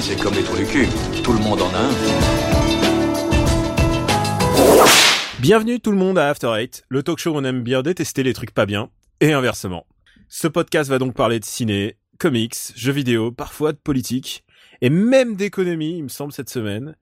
c'est comme les trous du cul. Tout le monde en a un. Bienvenue tout le monde à After Eight, le talk show où on aime bien détester les trucs pas bien, et inversement. Ce podcast va donc parler de ciné, comics, jeux vidéo, parfois de politique, et même d'économie, il me semble, cette semaine.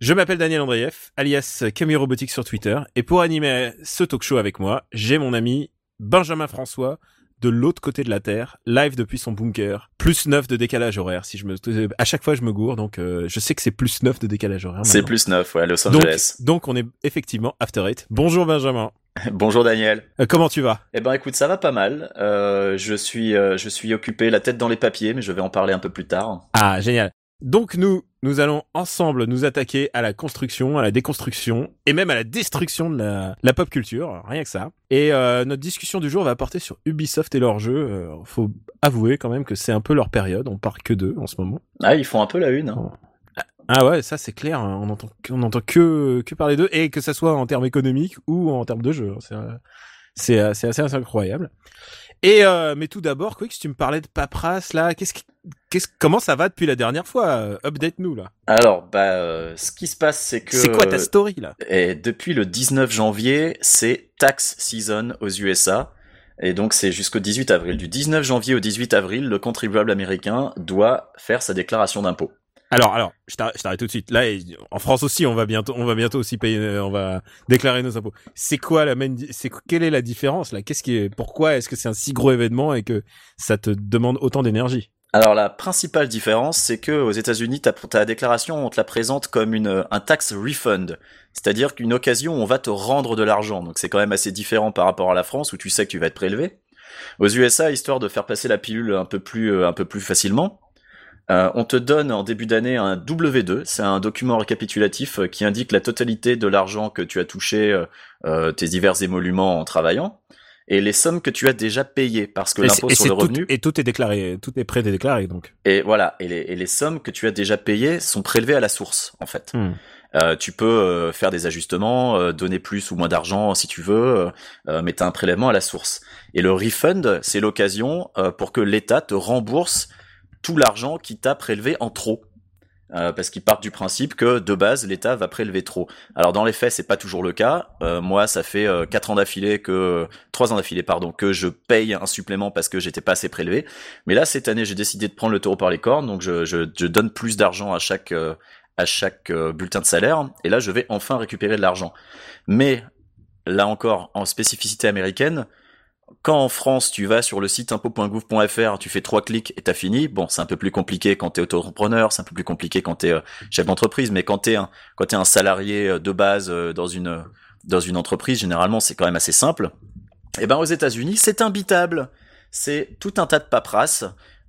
Je m'appelle Daniel Andreev, alias Camille Robotique sur Twitter, et pour animer ce talk show avec moi, j'ai mon ami Benjamin François, de l'autre côté de la Terre, live depuis son bunker, plus 9 de décalage horaire. Si je me, à chaque fois je me gourre, donc euh, je sais que c'est plus 9 de décalage horaire. C'est plus 9, ouais, Los Angeles. Donc, donc on est effectivement After Eight. Bonjour Benjamin. Bonjour Daniel. Euh, comment tu vas? Eh ben écoute, ça va pas mal. Euh, je suis euh, je suis occupé la tête dans les papiers, mais je vais en parler un peu plus tard. Ah génial. Donc nous, nous allons ensemble nous attaquer à la construction, à la déconstruction et même à la destruction de la, la pop culture, rien que ça. Et euh, notre discussion du jour va porter sur Ubisoft et leurs jeux. Euh, faut avouer quand même que c'est un peu leur période, on parle que d'eux en ce moment. Ah, ils font un peu la une. Hein. Ah ouais, ça c'est clair, hein. on entend on entend que que parler d'eux et que ça soit en termes économiques ou en termes de jeu. C'est euh, euh, c'est assez, assez incroyable. Et euh, mais tout d'abord, Quick, tu me parlais de paperasse là, qu'est-ce qui, qu'est-ce comment ça va depuis la dernière fois? Euh, Update nous là. Alors, bah, euh, ce qui se passe, c'est que. C'est quoi ta story là? Et depuis le 19 janvier, c'est tax season aux USA. Et donc, c'est jusqu'au 18 avril. Du 19 janvier au 18 avril, le contribuable américain doit faire sa déclaration d'impôt. Alors, alors, je t'arrête tout de suite. Là, en France aussi, on va bientôt, on va bientôt aussi payer, euh, on va déclarer nos impôts. C'est quoi la main, c'est quelle est la différence là? Qu'est-ce qui est, pourquoi est-ce que c'est un si gros événement et que ça te demande autant d'énergie? Alors la principale différence, c'est que aux États-Unis, ta, ta déclaration, on te la présente comme une un tax refund, c'est-à-dire qu'une occasion où on va te rendre de l'argent. Donc c'est quand même assez différent par rapport à la France où tu sais que tu vas être prélevé. Aux USA, histoire de faire passer la pilule un peu plus euh, un peu plus facilement, euh, on te donne en début d'année un W2, c'est un document récapitulatif euh, qui indique la totalité de l'argent que tu as touché, euh, euh, tes divers émoluments en travaillant, et les sommes que tu as déjà payées, parce que l'impôt sur le tout- revenu, et tout est déclaré, tout est pré-déclaré donc. et voilà, et les, et les sommes que tu as déjà payées sont prélevées à la source, en fait. Hmm. Euh, tu peux euh, faire des ajustements, euh, donner plus ou moins d'argent si tu veux, euh, mais tu as un prélèvement à la source. Et le refund, c'est l'occasion euh, pour que l'État te rembourse tout l'argent qui t'a prélevé en trop. Euh, parce qu'ils partent du principe que de base l'État va prélever trop. Alors dans les faits c'est pas toujours le cas. Euh, moi ça fait euh, ans d'affilée que trois ans d'affilée pardon que je paye un supplément parce que j'étais pas assez prélevé. Mais là cette année j'ai décidé de prendre le taureau par les cornes donc je, je, je donne plus d'argent à chaque euh, à chaque bulletin de salaire et là je vais enfin récupérer de l'argent. Mais là encore en spécificité américaine, quand en France tu vas sur le site impôt.gouv.fr, tu fais trois clics et t'as fini. Bon, c'est un peu plus compliqué quand t'es auto-entrepreneur, c'est un peu plus compliqué quand t'es euh, chef d'entreprise, mais quand t'es un quand t'es un salarié euh, de base euh, dans une dans une entreprise, généralement c'est quand même assez simple. Et ben aux États-Unis, c'est imbitable. C'est tout un tas de paperasse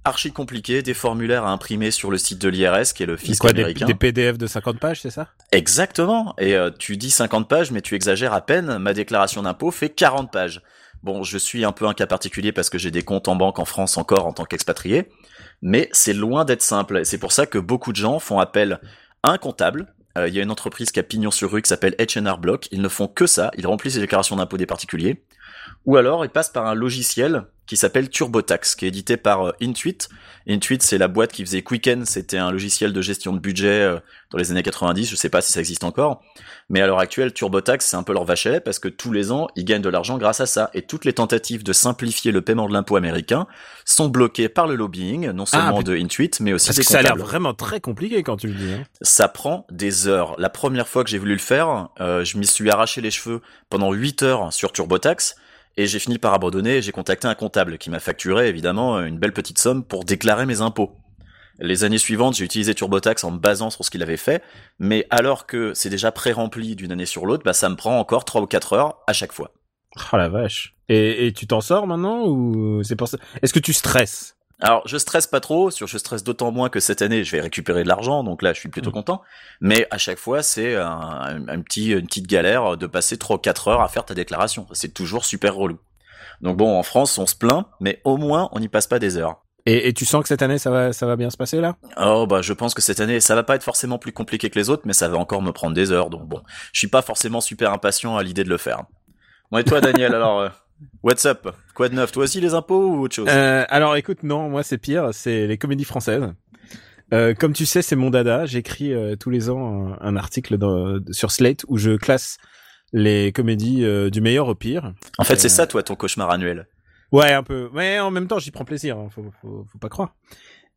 archi compliqué, des formulaires à imprimer sur le site de l'IRS qui est le fisc Quoi, des, américain. des PDF de 50 pages, c'est ça? Exactement. Et euh, tu dis 50 pages, mais tu exagères à peine. Ma déclaration d'impôt fait 40 pages. Bon, je suis un peu un cas particulier parce que j'ai des comptes en banque en France encore en tant qu'expatrié, mais c'est loin d'être simple. C'est pour ça que beaucoup de gens font appel à un comptable. Euh, Il y a une entreprise qui a pignon sur rue qui s'appelle H&R Block. Ils ne font que ça. Ils remplissent les déclarations d'impôt des particuliers. Ou alors, ils passent par un logiciel qui s'appelle TurboTax, qui est édité par euh, Intuit. Intuit, c'est la boîte qui faisait Quicken. C'était un logiciel de gestion de budget euh, dans les années 90. Je sais pas si ça existe encore. Mais à l'heure actuelle, TurboTax, c'est un peu leur vache à lait parce que tous les ans, ils gagnent de l'argent grâce à ça. Et toutes les tentatives de simplifier le paiement de l'impôt américain sont bloquées par le lobbying, non seulement mais- de Intuit, mais aussi Parce des que ça a l'air comptables. vraiment très compliqué quand tu le dis. Hein. Ça prend des heures. La première fois que j'ai voulu le faire, euh, je m'y suis arraché les cheveux pendant 8 heures sur TurboTax. Et j'ai fini par abandonner j'ai contacté un comptable qui m'a facturé évidemment une belle petite somme pour déclarer mes impôts. Les années suivantes, j'ai utilisé TurboTax en me basant sur ce qu'il avait fait, mais alors que c'est déjà pré-rempli d'une année sur l'autre, bah ça me prend encore 3 ou 4 heures à chaque fois. Oh la vache. Et, et tu t'en sors maintenant ou c'est pour ça? Est-ce que tu stresses? Alors, je stresse pas trop, sur je stresse d'autant moins que cette année, je vais récupérer de l'argent, donc là, je suis plutôt Mm. content. Mais à chaque fois, c'est un, un, un petit, une petite galère de passer 3 ou 4 heures à faire ta déclaration. C'est toujours super relou. Donc bon, en France, on se plaint, mais au moins, on n'y passe pas des heures. et, et tu sens que cette année ça va ça va bien se passer là? Oh bah je pense que cette année ça va pas être forcément plus compliqué que les autres mais ça va encore me prendre des heures donc bon je suis pas forcément super impatient à l'idée de le faire. Bon et toi Daniel alors euh, what's up? Quoi de neuf? Toi aussi les impôts ou autre chose? Euh, Alors écoute, non, moi c'est pire, c'est les comédies françaises. Euh, comme tu sais, c'est mon dada. J'écris euh, tous les ans un, un article dans, sur Slate où je classe les comédies du meilleur au pire. En fait, c'est ça, toi, ton cauchemar annuel. Ouais, un peu. Mais en même temps, j'y prends plaisir. Hein, faut, faut, faut pas croire.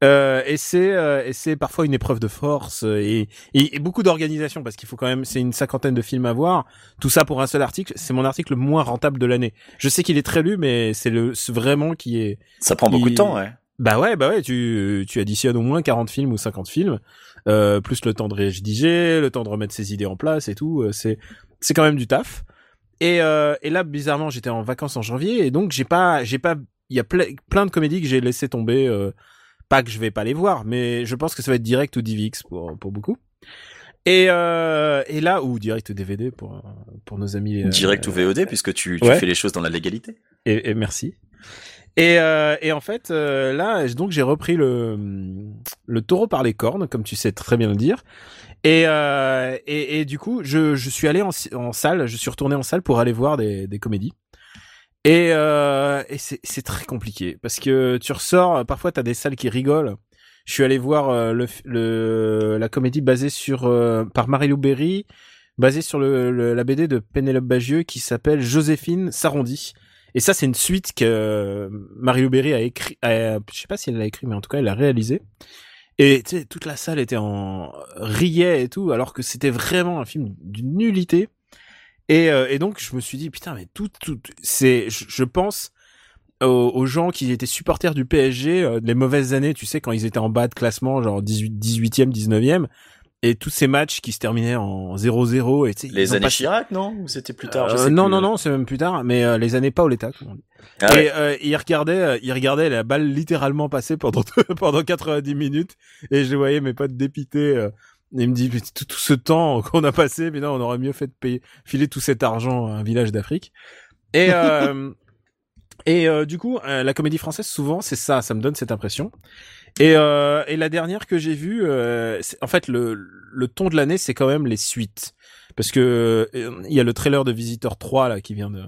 Euh, et c'est euh, et c'est parfois une épreuve de force euh, et, et, et beaucoup d'organisation parce qu'il faut quand même c'est une cinquantaine de films à voir. Tout ça pour un seul article c'est mon article le moins rentable de l'année. Je sais qu'il est très lu mais c'est le vraiment qui est Ça prend beaucoup Il- de temps, ouais. bah ouais bah ouais tu tu additionnes au moins 40 films ou 50 films euh, plus le temps de rédiger le temps de remettre ses idées en place et tout euh, c'est c'est quand même du taf. Et euh, et là bizarrement j'étais en vacances en janvier et donc j'ai pas j'ai pas il y a ple- plein de comédies que j'ai laissé tomber euh, pas que je vais pas les voir mais je pense que ça va être direct ou DivX pour pour beaucoup et euh, et là ou direct ou DVD pour pour nos amis euh, Direct ou VOD, puisque tu, tu ouais. fais les choses dans la légalité. et, et merci. Et, euh, et en fait, euh, là, donc j'ai repris le le taureau par les cornes, comme tu sais très bien le dire. Et euh, et, et du coup, je, je suis allé en, en salle, je suis retourné en salle pour aller voir des, des comédies. Et, euh, et c'est très compliqué parce que tu ressors, parfois t'as des salles qui rigolent. Je suis allé voir euh, le, le la comédie basée sur euh, par Marie-Lou Berry, basée sur le, le- la BD de Pénélope Bagieux qui s'appelle Joséphine s'arrondit. Et ça, c'est une suite que euh, Marie-Lou Berry a écrit. a- je sais pas si elle l'a écrit, mais en tout cas, elle l'a réalisé. Et toute la salle était en riait et tout, alors que c'était vraiment un film d'une nullité. Et, euh, et donc, je me suis dit, putain, mais tout, tout, c'est, je, je pense aux, aux gens qui étaient supporters du PSG, euh, les mauvaises années, tu sais, quand ils étaient en bas de classement, genre 18, 18e, 19e, et tous ces matchs qui se terminaient en 0-0, et tu sais, ils Les années Chirac, non Ou c'était plus tard je Euh, sais non, plus. non, non, c'est même plus tard, mais euh, les années Paoletta, comme on dit. Ah ouais. Et euh, il regardait, euh, il regardait la balle littéralement passer pendant pendant 90 minutes, et je voyais mes potes dépités. Et il me dit tout, tout ce temps qu'on a passé, mais non, on aurait mieux fait de payer, filer tout cet argent à un village d'Afrique. Et euh, et euh, du coup, euh, la comédie française, souvent, c'est ça, ça me donne cette impression. Et, et la dernière que j'ai vue, en fait, le, le ton de l'année, c'est quand même les suites. Parce que euh, il y a le trailer de Visitor 3 là qui vient de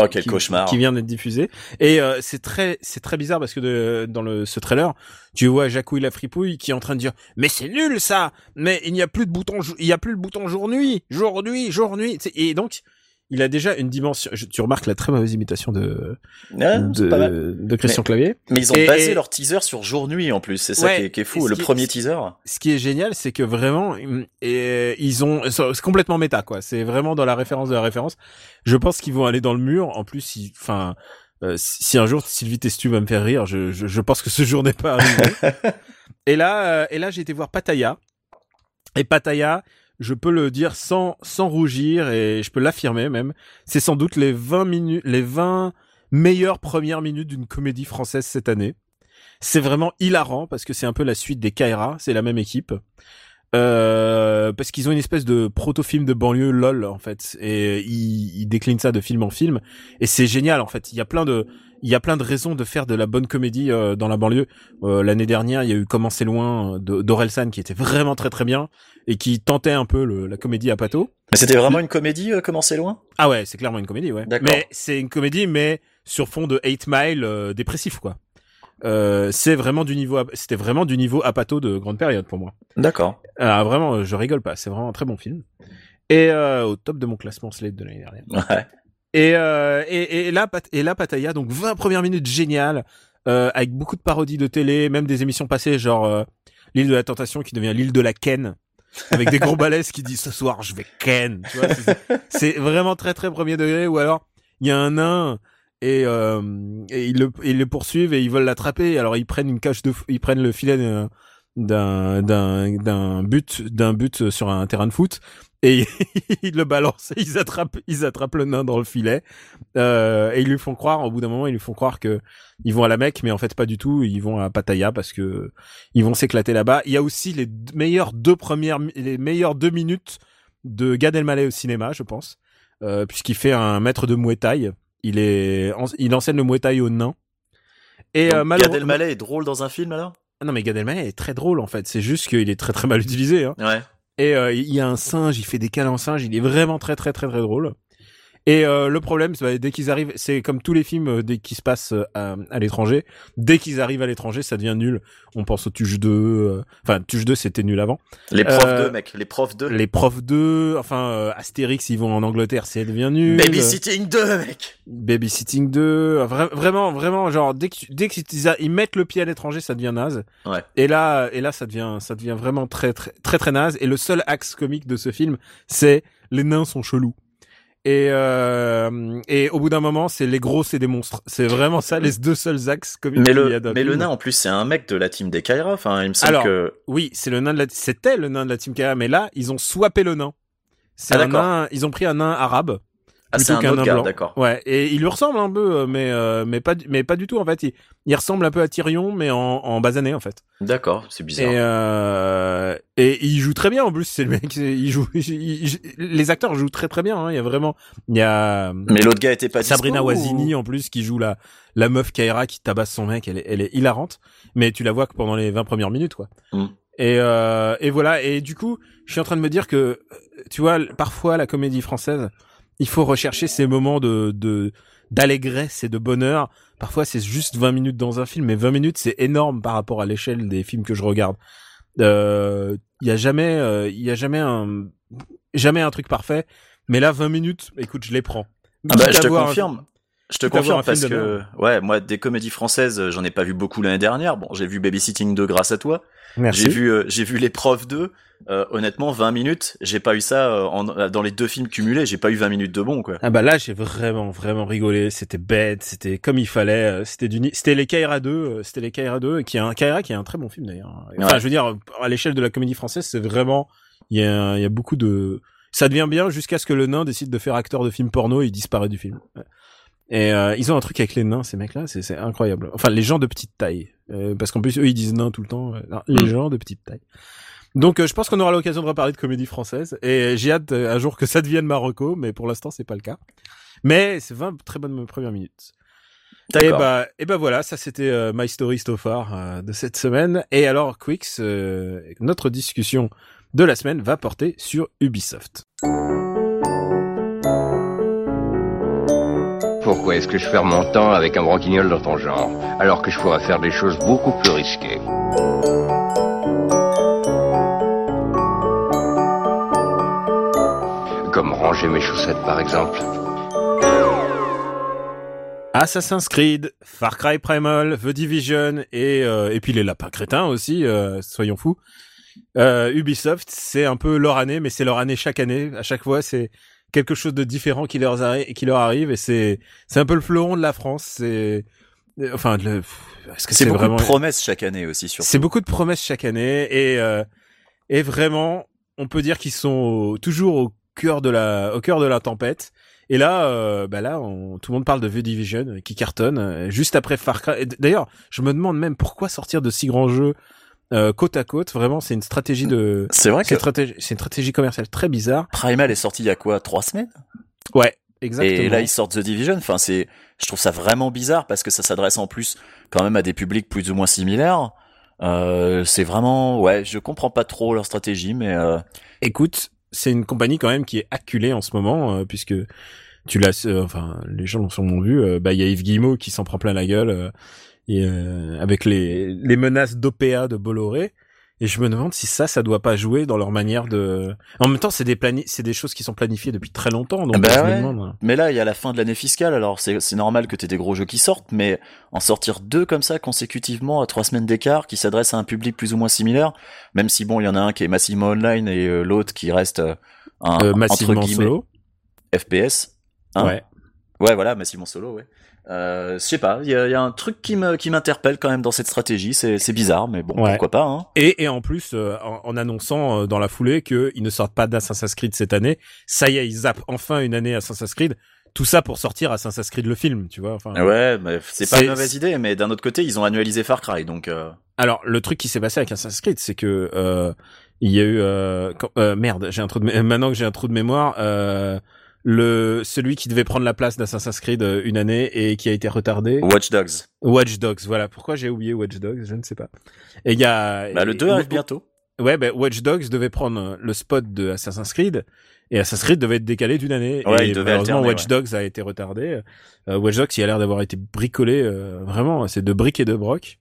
Oh, quel qui, cauchemar. qui vient d'être diffusé. Et euh, c'est très c'est très bizarre parce que de, dans le ce trailer tu vois Jacouille la fripouille qui est en train de dire mais c'est nul ça! Mais il n'y a plus de bouton il y a plus le bouton jour nuit jour nuit jour nuit et donc il a déjà une dimension je- tu remarques la très mauvaise imitation de pas mal. de, de Christian Clavier Mais ils ont Et- basé et- leur teaser sur jour-nuit en plus, c'est ça Ouais, qui est, qui est et fou. Le est- premier teaser. ce qui est génial, c'est que vraiment, et, ils ont, c'est complètement méta, quoi. C'est vraiment dans la référence de la référence. Je pense qu'ils vont aller dans le mur. En plus, ils- enfin, euh, si un jour Sylvie Testu va me faire rire, je, je, je pense que ce jour n'est pas arrivé. et là, euh, et là, j'ai été voir Pattaya. Et Pattaya, je peux le dire sans, sans rougir et je peux l'affirmer même. C'est sans doute les 20 minutes, les 20 meilleures premières minutes d'une comédie française cette année. C'est vraiment hilarant parce que c'est un peu la suite des Kaira, c'est la même équipe. Euh, parce qu'ils ont une espèce de proto-film de banlieue lol en fait et ils, ils déclinent ça de film en film et c'est génial en fait il y a plein de il y a plein de raisons de faire de la bonne comédie euh, dans la banlieue Euh, l'année dernière il y a eu Comment c'est loin euh, d'Orelsan qui était vraiment très très bien et qui tentait un peu le- la comédie à pato Mais c'était vraiment une comédie, euh, comment c'est loin? Ah ouais c'est clairement une comédie ouais D'accord. mais c'est une comédie mais sur fond de 8 Mile euh, dépressif quoi euh, c'est vraiment du niveau c'était vraiment du niveau apato de grande période pour moi D'accord. ah, vraiment, je rigole pas. C'est vraiment un très bon film. Et euh, au top de mon classement Slate de l'année dernière. Ouais. Et, euh, et, et là, et là, Pattaya, donc 20 premières minutes géniales, euh, avec beaucoup de parodies de télé, même des émissions passées, genre euh, l'île de la tentation qui devient l'île de la Ken, avec des gros balaises qui disent ce soir je vais Ken. Tu vois, c'est- vraiment très très premier degré. Ou alors il y a un nain et, euh, et ils le ils le poursuivent et ils veulent l'attraper. Alors ils prennent une cache de, ils prennent le filet d'un d'un d'un d'un but d'un but sur un terrain de foot et ils le balancent et ils attrapent ils attrapent le nain dans le filet. Euh, et ils lui font croire au bout d'un moment ils lui font croire que ils vont à la Mecque mais en fait pas du tout. Ils vont à Pattaya parce que ils vont s'éclater là-bas. Il y a aussi les meilleures deux premières mi- les meilleures deux minutes de Gad Elmaleh au cinéma je pense. Euh, puisqu'il fait un maître de Muay Thai. Il est il enseigne le Muay Thai aux nains. Et Donc, euh, Gad Elmaleh est drôle dans un film alors? Ah non mais Gad Elmaleh est très drôle en fait. C'est juste qu'il est très très mal utilisé hein. Ouais. Et euh, il y a un singe, il fait des câlins singe, il est vraiment très très très très drôle. Et euh, le problème, c'est bah, dès qu'ils arrivent, c'est comme tous les films euh, dès qu'ils se passent euh, à, à l'étranger, dès qu'ils arrivent à l'étranger, ça devient nul. On pense au Tuche 2, euh, enfin Tuche 2 c'était nul avant. Les profs Euh, 2, mec, les profs 2. Les profs 2, enfin euh, Astérix, ils vont en Angleterre, ça devient nul. Babysitting 2, mec. Babysitting 2, vra- vraiment, vraiment, genre dès que dès qu'ils ils mettent le pied à l'étranger, ça devient naze. Ouais. Et là, et là, ça devient, ça devient vraiment très, très, très, très naze. Et le seul axe comique de ce film, c'est les nains sont chelous. Et euh, et au bout d'un moment, c'est les gros, c'est des monstres. C'est vraiment ça les deux seuls axes comiques Mais qu'il y a le, mais le nain, en plus, c'est un mec de la team des Kaira. Enfin, il me semble Alors, que. Oui, c'est le nain de la, c'était le nain de la Team Kaya, mais là, ils ont swappé le nain. C'est Ah, un nain, ils ont pris un nain arabe. Ah, c'est un autre gars, d'accord. Ouais, et il lui ressemble un peu, euh, mais euh, mais pas mais pas du tout en fait. Il, il ressemble un peu à Tyrion, mais en, en basané en fait. D'accord, c'est bizarre. Et euh, et il joue très bien en plus. C'est le mec, il joue. il- il- les acteurs jouent très très bien. hein. Il y a vraiment, il y a Mais l'autre gars était pas Sabrina dispo, ou- Wazini en plus qui joue la la meuf Kaira qui tabasse son mec. Elle est, elle est hilarante, mais tu la vois que pendant les 20 premières minutes quoi. Mm. Et euh, et voilà. Et du coup, je suis en train de me dire que tu vois, parfois la comédie française, il faut rechercher ces moments de de d'allégresse et de bonheur. Parfois, c'est juste 20 minutes dans un film, mais 20 minutes, c'est énorme par rapport à l'échelle des films que je regarde. Euh, Il y a jamais, euh, il y a jamais un, jamais un truc parfait. Mais là, 20 minutes, écoute, je les prends. Ah bah, je te confirme. Je te confirme parce que, ouais, moi, des comédies françaises, euh, j'en ai pas vu beaucoup l'année dernière. Bon, j'ai vu Babysitting 2 grâce à toi. Merci. J'ai vu, euh, j'ai vu Les Profs 2. Euh, honnêtement, 20 minutes, j'ai pas eu ça euh, en, dans les deux films cumulés. J'ai pas eu 20 minutes de bon, quoi. Ah bah là, j'ai vraiment, vraiment rigolé. C'était bête, c'était comme il fallait. euh, C'était du, c'était les Kaira 2, euh, c'était les Kaira 2, qui est un Kaira qui est un très bon film d'ailleurs. Enfin, Ouais. je veux dire, à l'échelle de la comédie française, c'est vraiment, il y a, il y a beaucoup de, ça devient bien jusqu'à ce que le nain décide de faire acteur de film porno et il disparaît du film. Ouais. Et euh, ils ont un truc avec les nains, ces mecs-là, c'est incroyable. Enfin, les gens de petite taille, Euh, parce qu'en plus eux ils disent nains tout le temps. euh, non, les Mm. gens de petite taille. Donc euh, je pense qu'on aura l'occasion de reparler de comédie française et j'ai hâte euh, un jour que ça devienne Marocco, mais pour l'instant c'est pas le cas. Mais c'est 20 très bonnes premières minutes. Et D'accord. bah, et bah voilà, ça c'était euh, My Story So Far euh, de cette semaine. Et alors, Quix, euh, notre discussion de la semaine va porter sur Ubisoft. Pourquoi est-ce que je perds mon temps avec un branquignol dans ton genre, alors que je pourrais faire des choses beaucoup plus risquées Comme ranger mes chaussettes par exemple. Assassin's Creed, Far Cry Primal, The Division et euh, et puis les lapins crétins aussi, euh, soyons fous. Euh, Ubisoft, c'est un peu leur année, mais c'est leur année chaque année. À chaque fois, c'est quelque chose de différent qui leur arrive, qui leur arrive, et c'est c'est un peu le fleuron de la France. C'est enfin, le, est-ce que C'est beaucoup vraiment de promesses chaque année aussi, surtout. C'est beaucoup de promesses chaque année et euh, et vraiment, on peut dire qu'ils sont au- toujours au cœur de la au cœur de la tempête. Et là, euh, bah là, on- tout le monde parle de The Division euh, qui cartonne euh, juste après Far Cry. D'ailleurs, je me demande même pourquoi sortir de si grands jeux euh, côte à côte. Vraiment, c'est une stratégie de C'est vrai c'est que une stratégie, c'est une stratégie commerciale très bizarre. Primal est sorti il y a quoi, trois semaines? Ouais, exactement. Et là, ils sortent The Division. Enfin, c'est, je trouve ça vraiment bizarre parce que ça s'adresse en plus quand même à des publics plus ou moins similaires. Euh, c'est vraiment, ouais, je comprends pas trop leur stratégie, mais euh, Écoute, c'est une compagnie quand même qui est acculée en ce moment, euh, puisque tu l'as, euh, enfin, les gens l'ont sûrement vu. euh, bah, il y a Yves Guillemot qui s'en prend plein la gueule et euh, avec les les menaces d'OPA de Bolloré. Et je me demande si ça, ça doit pas jouer dans leur manière de. En même temps, c'est des plani... c'est des choses qui sont planifiées depuis très longtemps. Donc Bah ouais. demande. hein. mais là, il y a la fin de l'année fiscale, alors c'est c'est normal que t'aies des gros jeux qui sortent, mais en sortir deux comme ça consécutivement à trois semaines d'écart, qui s'adressent à un public plus ou moins similaire, même si bon, il y en a un qui est massivement online et euh, l'autre qui reste euh, un Euh, entre massivement guillemets solo. FPS. hein. ouais. Ouais, voilà, massivement solo, ouais. Euh, je sais pas, il y y a un truc qui me qui m'interpelle quand même dans cette stratégie. C'est c'est bizarre, mais bon, Ouais. pourquoi pas. Hein. Et, et en plus, euh, en, en annonçant euh, dans la foulée qu'ils ne sortent pas d'Assassin's Creed cette année, ça y est, ils zappent enfin une année Assassin's Creed. Tout ça pour sortir Assassin's Creed le film, tu vois. Enfin, Ouais, mais c'est pas une mauvaise idée, mais d'un autre côté, ils ont annualisé Far Cry, donc euh, Alors, le truc qui s'est passé avec Assassin's Creed, c'est que euh, il y a eu euh, quand- euh, merde, j'ai un trou de maintenant que j'ai un trou de mémoire, euh, le celui qui devait prendre la place d'Assassin's Creed euh, une année et qui a été retardé. Watch Dogs. Watch Dogs, voilà. Pourquoi j'ai oublié Watch Dogs, je ne sais pas. Et il y a Bah, le 2 et- arrive bientôt. Ouais, ben Watch Dogs devait prendre le spot de Assassin's Creed Et Assassin's Creed devait être décalé d'une année. Ouais, et il devait malheureusement, alterner, Watch Dogs a été retardé. Euh, Watch Dogs, il a l'air d'avoir été bricolé, euh, vraiment, c'est de briques et de broc.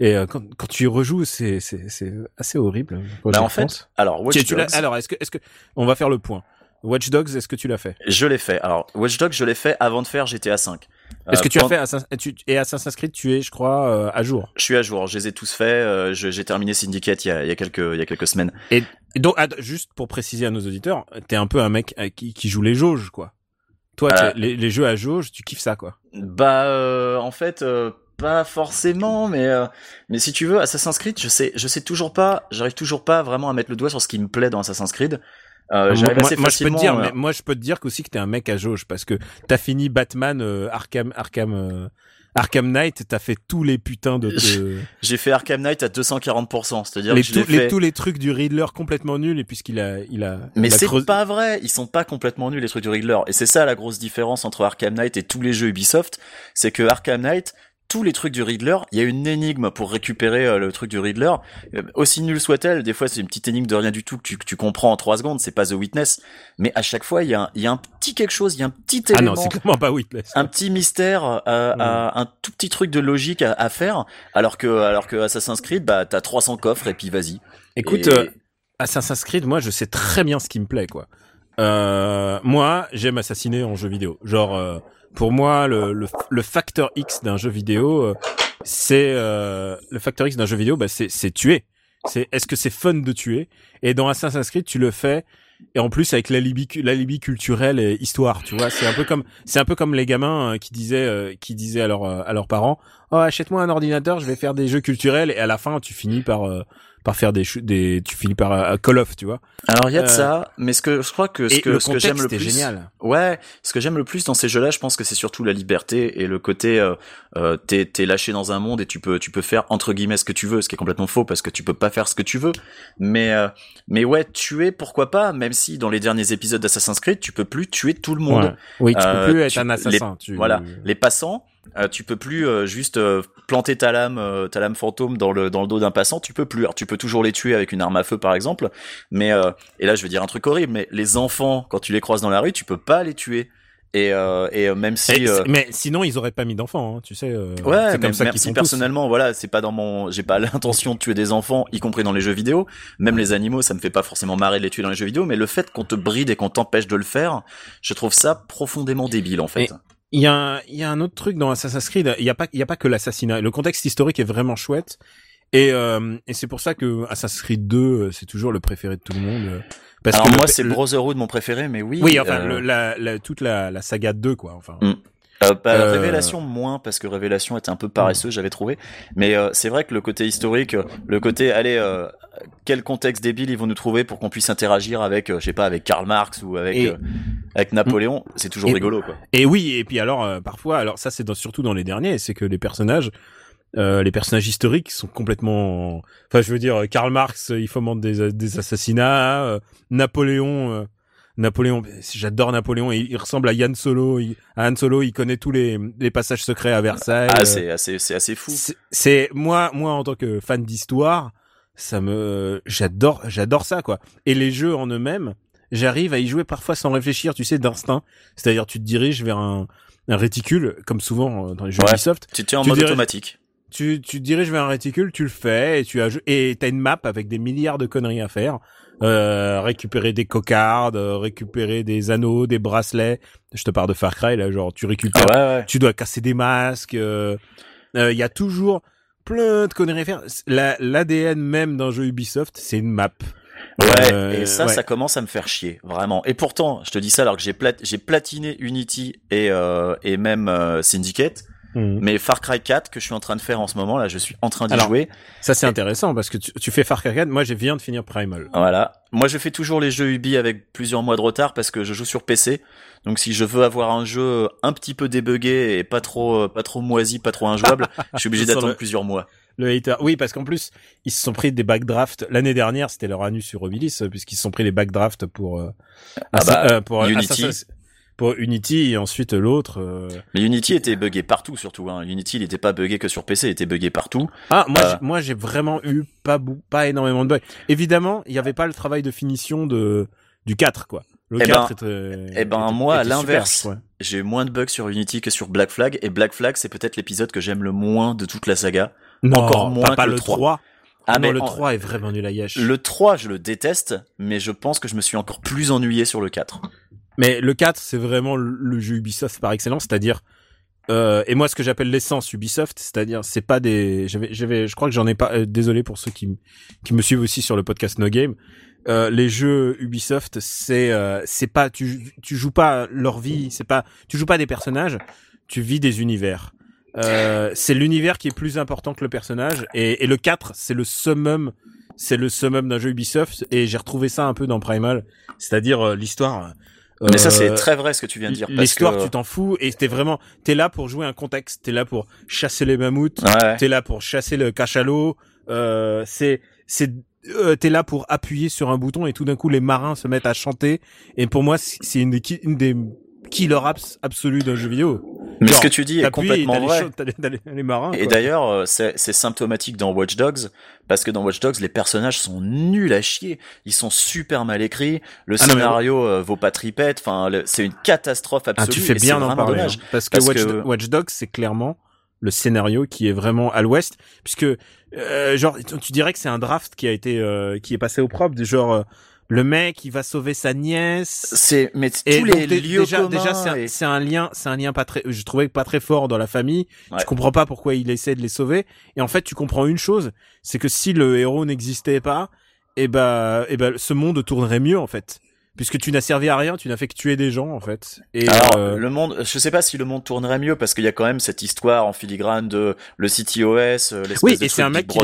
Et euh, quand, quand tu y rejoues, c'est c'est c'est assez horrible. Bah, en fait, alors Watch Dogs, alors est-ce que est-ce que on va faire le point. Watch Dogs, est-ce que tu l'as fait? Je l'ai fait. Alors Watch Dogs, je l'ai fait avant de faire GTA 5. Est-ce Euh, que tu as fait Assassin- tu, et Assassin's Creed Tu es, je crois, euh, à jour? Je suis à jour. Je les ai tous faits. euh, J'ai terminé Syndicate il y a, il y a quelques il y a quelques semaines. Et donc, att- juste pour préciser à nos auditeurs, t'es un peu un mec euh, qui, qui joue les jauges, quoi. Toi, Euh. les, les jeux à jauge, tu kiffes ça, quoi. Bah euh, en fait euh, pas forcément mais euh, mais si tu veux Assassin's Creed je sais je sais toujours pas j'arrive toujours pas vraiment à mettre le doigt sur ce qui me plaît dans Assassin's Creed. Euh, moi, j'arrive moi- je peux te dire, mais moi, je peux te dire qu'aussi que t'es un mec à jauge parce que t'as fini Batman, euh, Arkham, Arkham, euh, Arkham Knight, t'as fait tous les putains de, j'ai fait Arkham Knight à 240%, c'est-à-dire les, que je l'ai tous- les- fait tous les trucs du Riddler complètement nuls et puisqu'il a, il a, Mais c'est pas vrai, ils sont pas complètement nuls les trucs du Riddler. Et c'est ça la grosse différence entre Arkham Knight et tous les jeux Ubisoft, c'est que Arkham Knight, tous les trucs du Riddler, il y a une énigme pour récupérer euh, le truc du Riddler. Euh, aussi nulle soit-elle, des fois c'est une petite énigme de rien du tout que tu, que tu comprends en trois secondes, c'est pas The Witness. Mais à chaque fois, il y a un, il y a un petit quelque chose, il y a un petit Ah élément non, c'est clairement pas Witness. un petit mystère, euh, à- un tout petit truc de logique à, à faire, alors que alors que Assassin's Creed, bah t'as 300 coffres et puis vas-y. Écoute, Et- Assassin's Creed, moi, je sais très bien ce qui me plaît, quoi. Moi, j'aime assassiner en jeu vidéo. Genre, pour moi, le, le, le facteur X d'un jeu vidéo, euh, c'est euh, le facteur X d'un jeu vidéo, bah, c'est c'est tuer. C'est est-ce que c'est fun de tuer? Et dans Assassin's Creed, tu le fais. Et en plus avec l'alibi l'alibi culturel et histoire, tu vois, c'est un peu comme c'est un peu comme les gamins euh, qui disaient euh, qui disaient à leurs à leurs parents "Oh, achète-moi un ordinateur, je vais faire des jeux culturels" et à la fin, tu finis par euh, par faire des des tu finis par euh, Call of, tu vois. Alors il y a de Euh, ça, mais ce que je crois que ce que ce que j'aime le plus, génial. ouais, ce que j'aime le plus dans ces jeux-là, je pense que c'est surtout la liberté et le côté euh, euh, t'es t'es lâché dans un monde et tu peux tu peux faire entre guillemets ce que tu veux, ce qui est complètement faux parce que tu peux pas faire ce que tu veux. Mais euh, mais ouais, tuer pourquoi pas, même si dans les derniers épisodes d'Assassin's Creed, tu peux plus tuer tout le monde. Ouais. Oui, tu peux plus être tu- un assassin. tu... Voilà, les passants, euh, tu peux plus euh, juste euh, planter ta lame, euh, ta lame fantôme dans le dans le dos d'un passant. Tu peux plus. Alors, tu peux toujours les tuer avec une arme à feu, par exemple. Mais euh, et là, je vais dire un truc horrible. Mais les enfants, quand tu les croises dans la rue, tu peux pas les tuer. Et euh, et même si Et euh, c'est- Mais sinon, ils auraient pas mis d'enfants, hein, tu sais. euh, Ouais, mais comme ça si font tous. personnellement, voilà, c'est pas dans mon, j'ai pas l'intention de tuer des enfants, y compris dans les jeux vidéo. Même les animaux, ça me fait pas forcément marrer de les tuer dans les jeux vidéo, mais le fait qu'on te bride et qu'on t'empêche de le faire, je trouve ça profondément débile, en fait. Et- Il y a un, il y a un autre truc dans Assassin's Creed. Il y a pas, il y a pas que l'assassinat. Le contexte historique est vraiment chouette. Et, euh, et c'est pour ça que Assassin's Creed 2, euh, c'est toujours le préféré de tout le monde. euh, Parce Alors que moi, le- c'est Brotherhood mon préféré, mais oui. Oui, enfin, euh, le- la, la, toute la, la saga 2, quoi. Enfin. Mm. Euh, bah, Euh, Révélation moins parce que Révélation était un peu paresseux, j'avais trouvé. Mais euh, c'est vrai que le côté historique, le côté allez, quel contexte débile ils vont nous trouver pour qu'on puisse interagir avec, je sais pas, avec Karl Marx ou avec Et- avec Napoléon, c'est toujours Et- rigolo quoi. Et oui, et puis alors parfois, alors ça c'est dans- surtout dans les derniers, c'est que les personnages, euh, les personnages historiques sont complètement, enfin je veux dire, Karl Marx, il fomente des, des assassinats, euh, Napoléon, euh, Napoléon, j'adore Napoléon, il, il ressemble à Yann Solo, il, à Han Solo, il connaît tous les, les passages secrets à Versailles. Ah euh, c'est assez c'est assez fou. c'est- moi, moi en tant que fan d'histoire, ça me, j'adore, j'adore ça quoi. Et les jeux en eux-mêmes, j'arrive à y jouer parfois sans réfléchir, tu sais, d'instinct. C'est-à-dire, tu te diriges vers un, un réticule, comme souvent euh, dans les jeux Ouais. Ubisoft. Tu tiens en Tu mode dirais- automatique. Tu, tu te diriges vers un réticule, tu le fais, et tu as, et t'as une map avec des milliards de conneries à faire. Euh, récupérer des cocardes, euh, récupérer des anneaux, des bracelets. Je te parle de Far Cry, là, genre, tu récupères Ah ouais ouais. tu dois casser des masques. euh, Il y a toujours plein de conneries à faire. La- L'ADN même d'un jeu Ubisoft, c'est une map. Ouais, Euh, et ça, ouais. ça commence à me faire chier, vraiment. Et pourtant, je te dis ça alors que j'ai plat j'ai platiné Unity et euh, et même euh, Syndicate, Mhm. mais Far Cry 4 que je suis en train de faire en ce moment là, je suis en train d'y jouer. Ça c'est Et- intéressant parce que tu, tu fais Far Cry 4. Moi, je viens de finir Primal. Voilà. Moi, je fais toujours les jeux Ubi avec plusieurs mois de retard parce que je joue sur PC. Donc, si je veux avoir un jeu un petit peu débugué et pas trop, euh, pas trop moisi, pas trop injouable, je suis obligé d'attendre le- plusieurs mois. Le hater. Oui, parce qu'en plus, ils se sont pris des backdrafts. L'année dernière, c'était leur anus sur Obilis, puisqu'ils se sont pris les backdrafts pour, euh, Ah bah, euh, pour Unity. Assassin's- pour Unity et ensuite l'autre. euh, Mais Unity était buggé partout, surtout. Hein. Unity, il était pas buggé que sur PC, il était buggé partout. Ah, moi, Euh. j'ai- moi, j'ai vraiment eu pas pas énormément de bugs. Évidemment, il n'y avait pas le travail de finition de du 4, quoi. Le Eh 4 ben- était- eh ben, était- moi, à l'inverse. J'ai eu moins de bugs sur Unity que sur Black Flag, et Black Flag, c'est peut-être l'épisode que j'aime le moins de toute la saga. Non, encore moins pas, pas que le le 3. 3. Ah, non, mais le en- 3 est vraiment nul à Yesh. Le 3, je le déteste, mais je pense que je me suis encore plus ennuyé sur le 4. Mais le 4, c'est vraiment le- jeu Ubisoft par excellence, c'est-à-dire euh, et moi ce que j'appelle l'essence Ubisoft, c'est-à-dire c'est pas des j'avais j'avais je crois que j'en ai pas euh, désolé pour ceux qui qui me suivent aussi sur le podcast No Game. Euh, les jeux Ubisoft, c'est euh, c'est pas tu tu joues pas leur vie, c'est pas tu joues pas des personnages, tu vis des univers. Euh, c'est l'univers qui est plus important que le personnage et, et le 4, c'est le summum c'est le summum d'un jeu Ubisoft et j'ai retrouvé ça un peu dans Primal, c'est-à-dire l'histoire Mais ça, c'est euh, très vrai ce que tu viens de dire. L'histoire, que- tu t'en fous et t'es vraiment, t'es là pour jouer un contexte, t'es là pour chasser les mammouths, Ouais. t'es là pour chasser le cachalot, euh, c'est, c'est, euh, t'es là pour appuyer sur un bouton et tout d'un coup les marins se mettent à chanter et pour moi c'est une une des killer apps absolues d'un jeu vidéo. Mais Genre, ce que tu dis est complètement vrai. les, marins. Et d'ailleurs, euh, c'est symptomatique dans Watch Dogs, parce que dans Watch Dogs, les personnages sont nuls à chier. Ils sont super mal écrits. Le Ah non, mais- scénario euh, vaut pas tripette. Enfin, c'est une catastrophe Ah, absolue. tu fais bien d'en parler. hein. parce que, Parce Watch, que- Watch Dogs, c'est clairement le scénario qui est vraiment à l'ouest, puisque euh, genre tu dirais que c'est un draft qui a été euh, qui est passé au propre, de genre euh, le mec il va sauver sa nièce. C'est mais Et tous les lieux déjà, communs. déjà c'est un, et- c'est un lien, c'est un lien pas très, je trouvais pas très fort dans la famille. Ouais. Tu comprends pas pourquoi il essaie de les sauver. Et en fait, tu comprends une chose, c'est que si le héros n'existait pas, et ben, et ben, ce monde tournerait mieux en fait, puisque tu n'as servi à rien, tu n'as fait que tuer des gens en fait. Et Alors, euh, le monde, je sais pas si le monde tournerait mieux parce qu'il y a quand même cette histoire en filigrane de le CTOS, euh, l'espèce Oui, de et c'est un mec qui-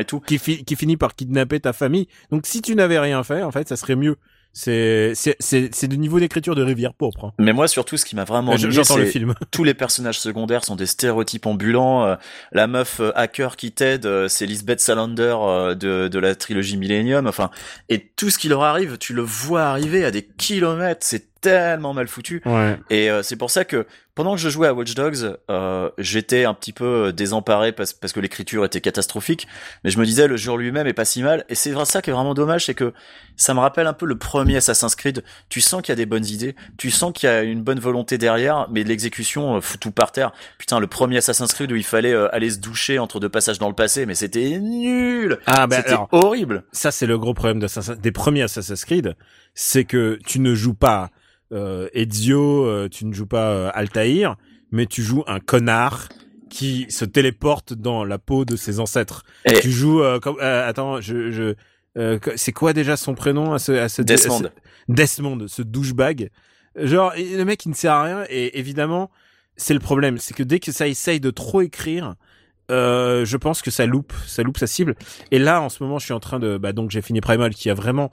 et tout. qui, fi- qui finit par kidnapper ta famille. Donc si tu n'avais rien fait, en fait, ça serait mieux. C'est c'est c'est c'est du niveau d'écriture de Rivière pourpre. hein. Mais moi, surtout, ce qui m'a vraiment ennuyé, J'entends le c'est film. tous les personnages secondaires sont des stéréotypes ambulants. Euh, la meuf euh, hacker qui t'aide, euh, c'est Lisbeth Salander de, de la trilogie Millennium. Enfin, et tout ce qui leur arrive, tu le vois arriver à des kilomètres. C'est tellement mal foutu. Ouais. Et euh, c'est pour ça que pendant que je jouais à Watch Dogs, euh, j'étais un petit peu euh, désemparé parce, parce que l'écriture était catastrophique. Mais je me disais, le jeu lui-même est pas si mal. Et c'est ça qui est vraiment dommage, c'est que ça me rappelle un peu le premier Assassin's Creed. Tu sens qu'il y a des bonnes idées, tu sens qu'il y a une bonne volonté derrière, mais l'exécution euh, fout tout par terre. Putain, le premier Assassin's Creed où il fallait euh, aller se doucher entre deux passages dans le passé, mais c'était nul. Ah ben c'était alors horrible. ça c'est le gros problème des premiers Assassin's Creed, c'est que tu ne joues pas Ezio, euh, tu ne joues pas euh, Altaïr, mais tu joues un connard qui se téléporte dans la peau de ses ancêtres. Et Tu joues euh, comme euh, attends, je je euh, c'est quoi déjà son prénom à ce à ce Desmond. à ce- Desmond, ce douchebag. Genre le mec il ne sert à rien et évidemment c'est le problème, c'est que dès que ça essaye de trop écrire, euh, je pense que ça loupe, ça loupe sa cible. Et là, en ce moment, je suis en train de, bah donc j'ai fini Primal, qui a vraiment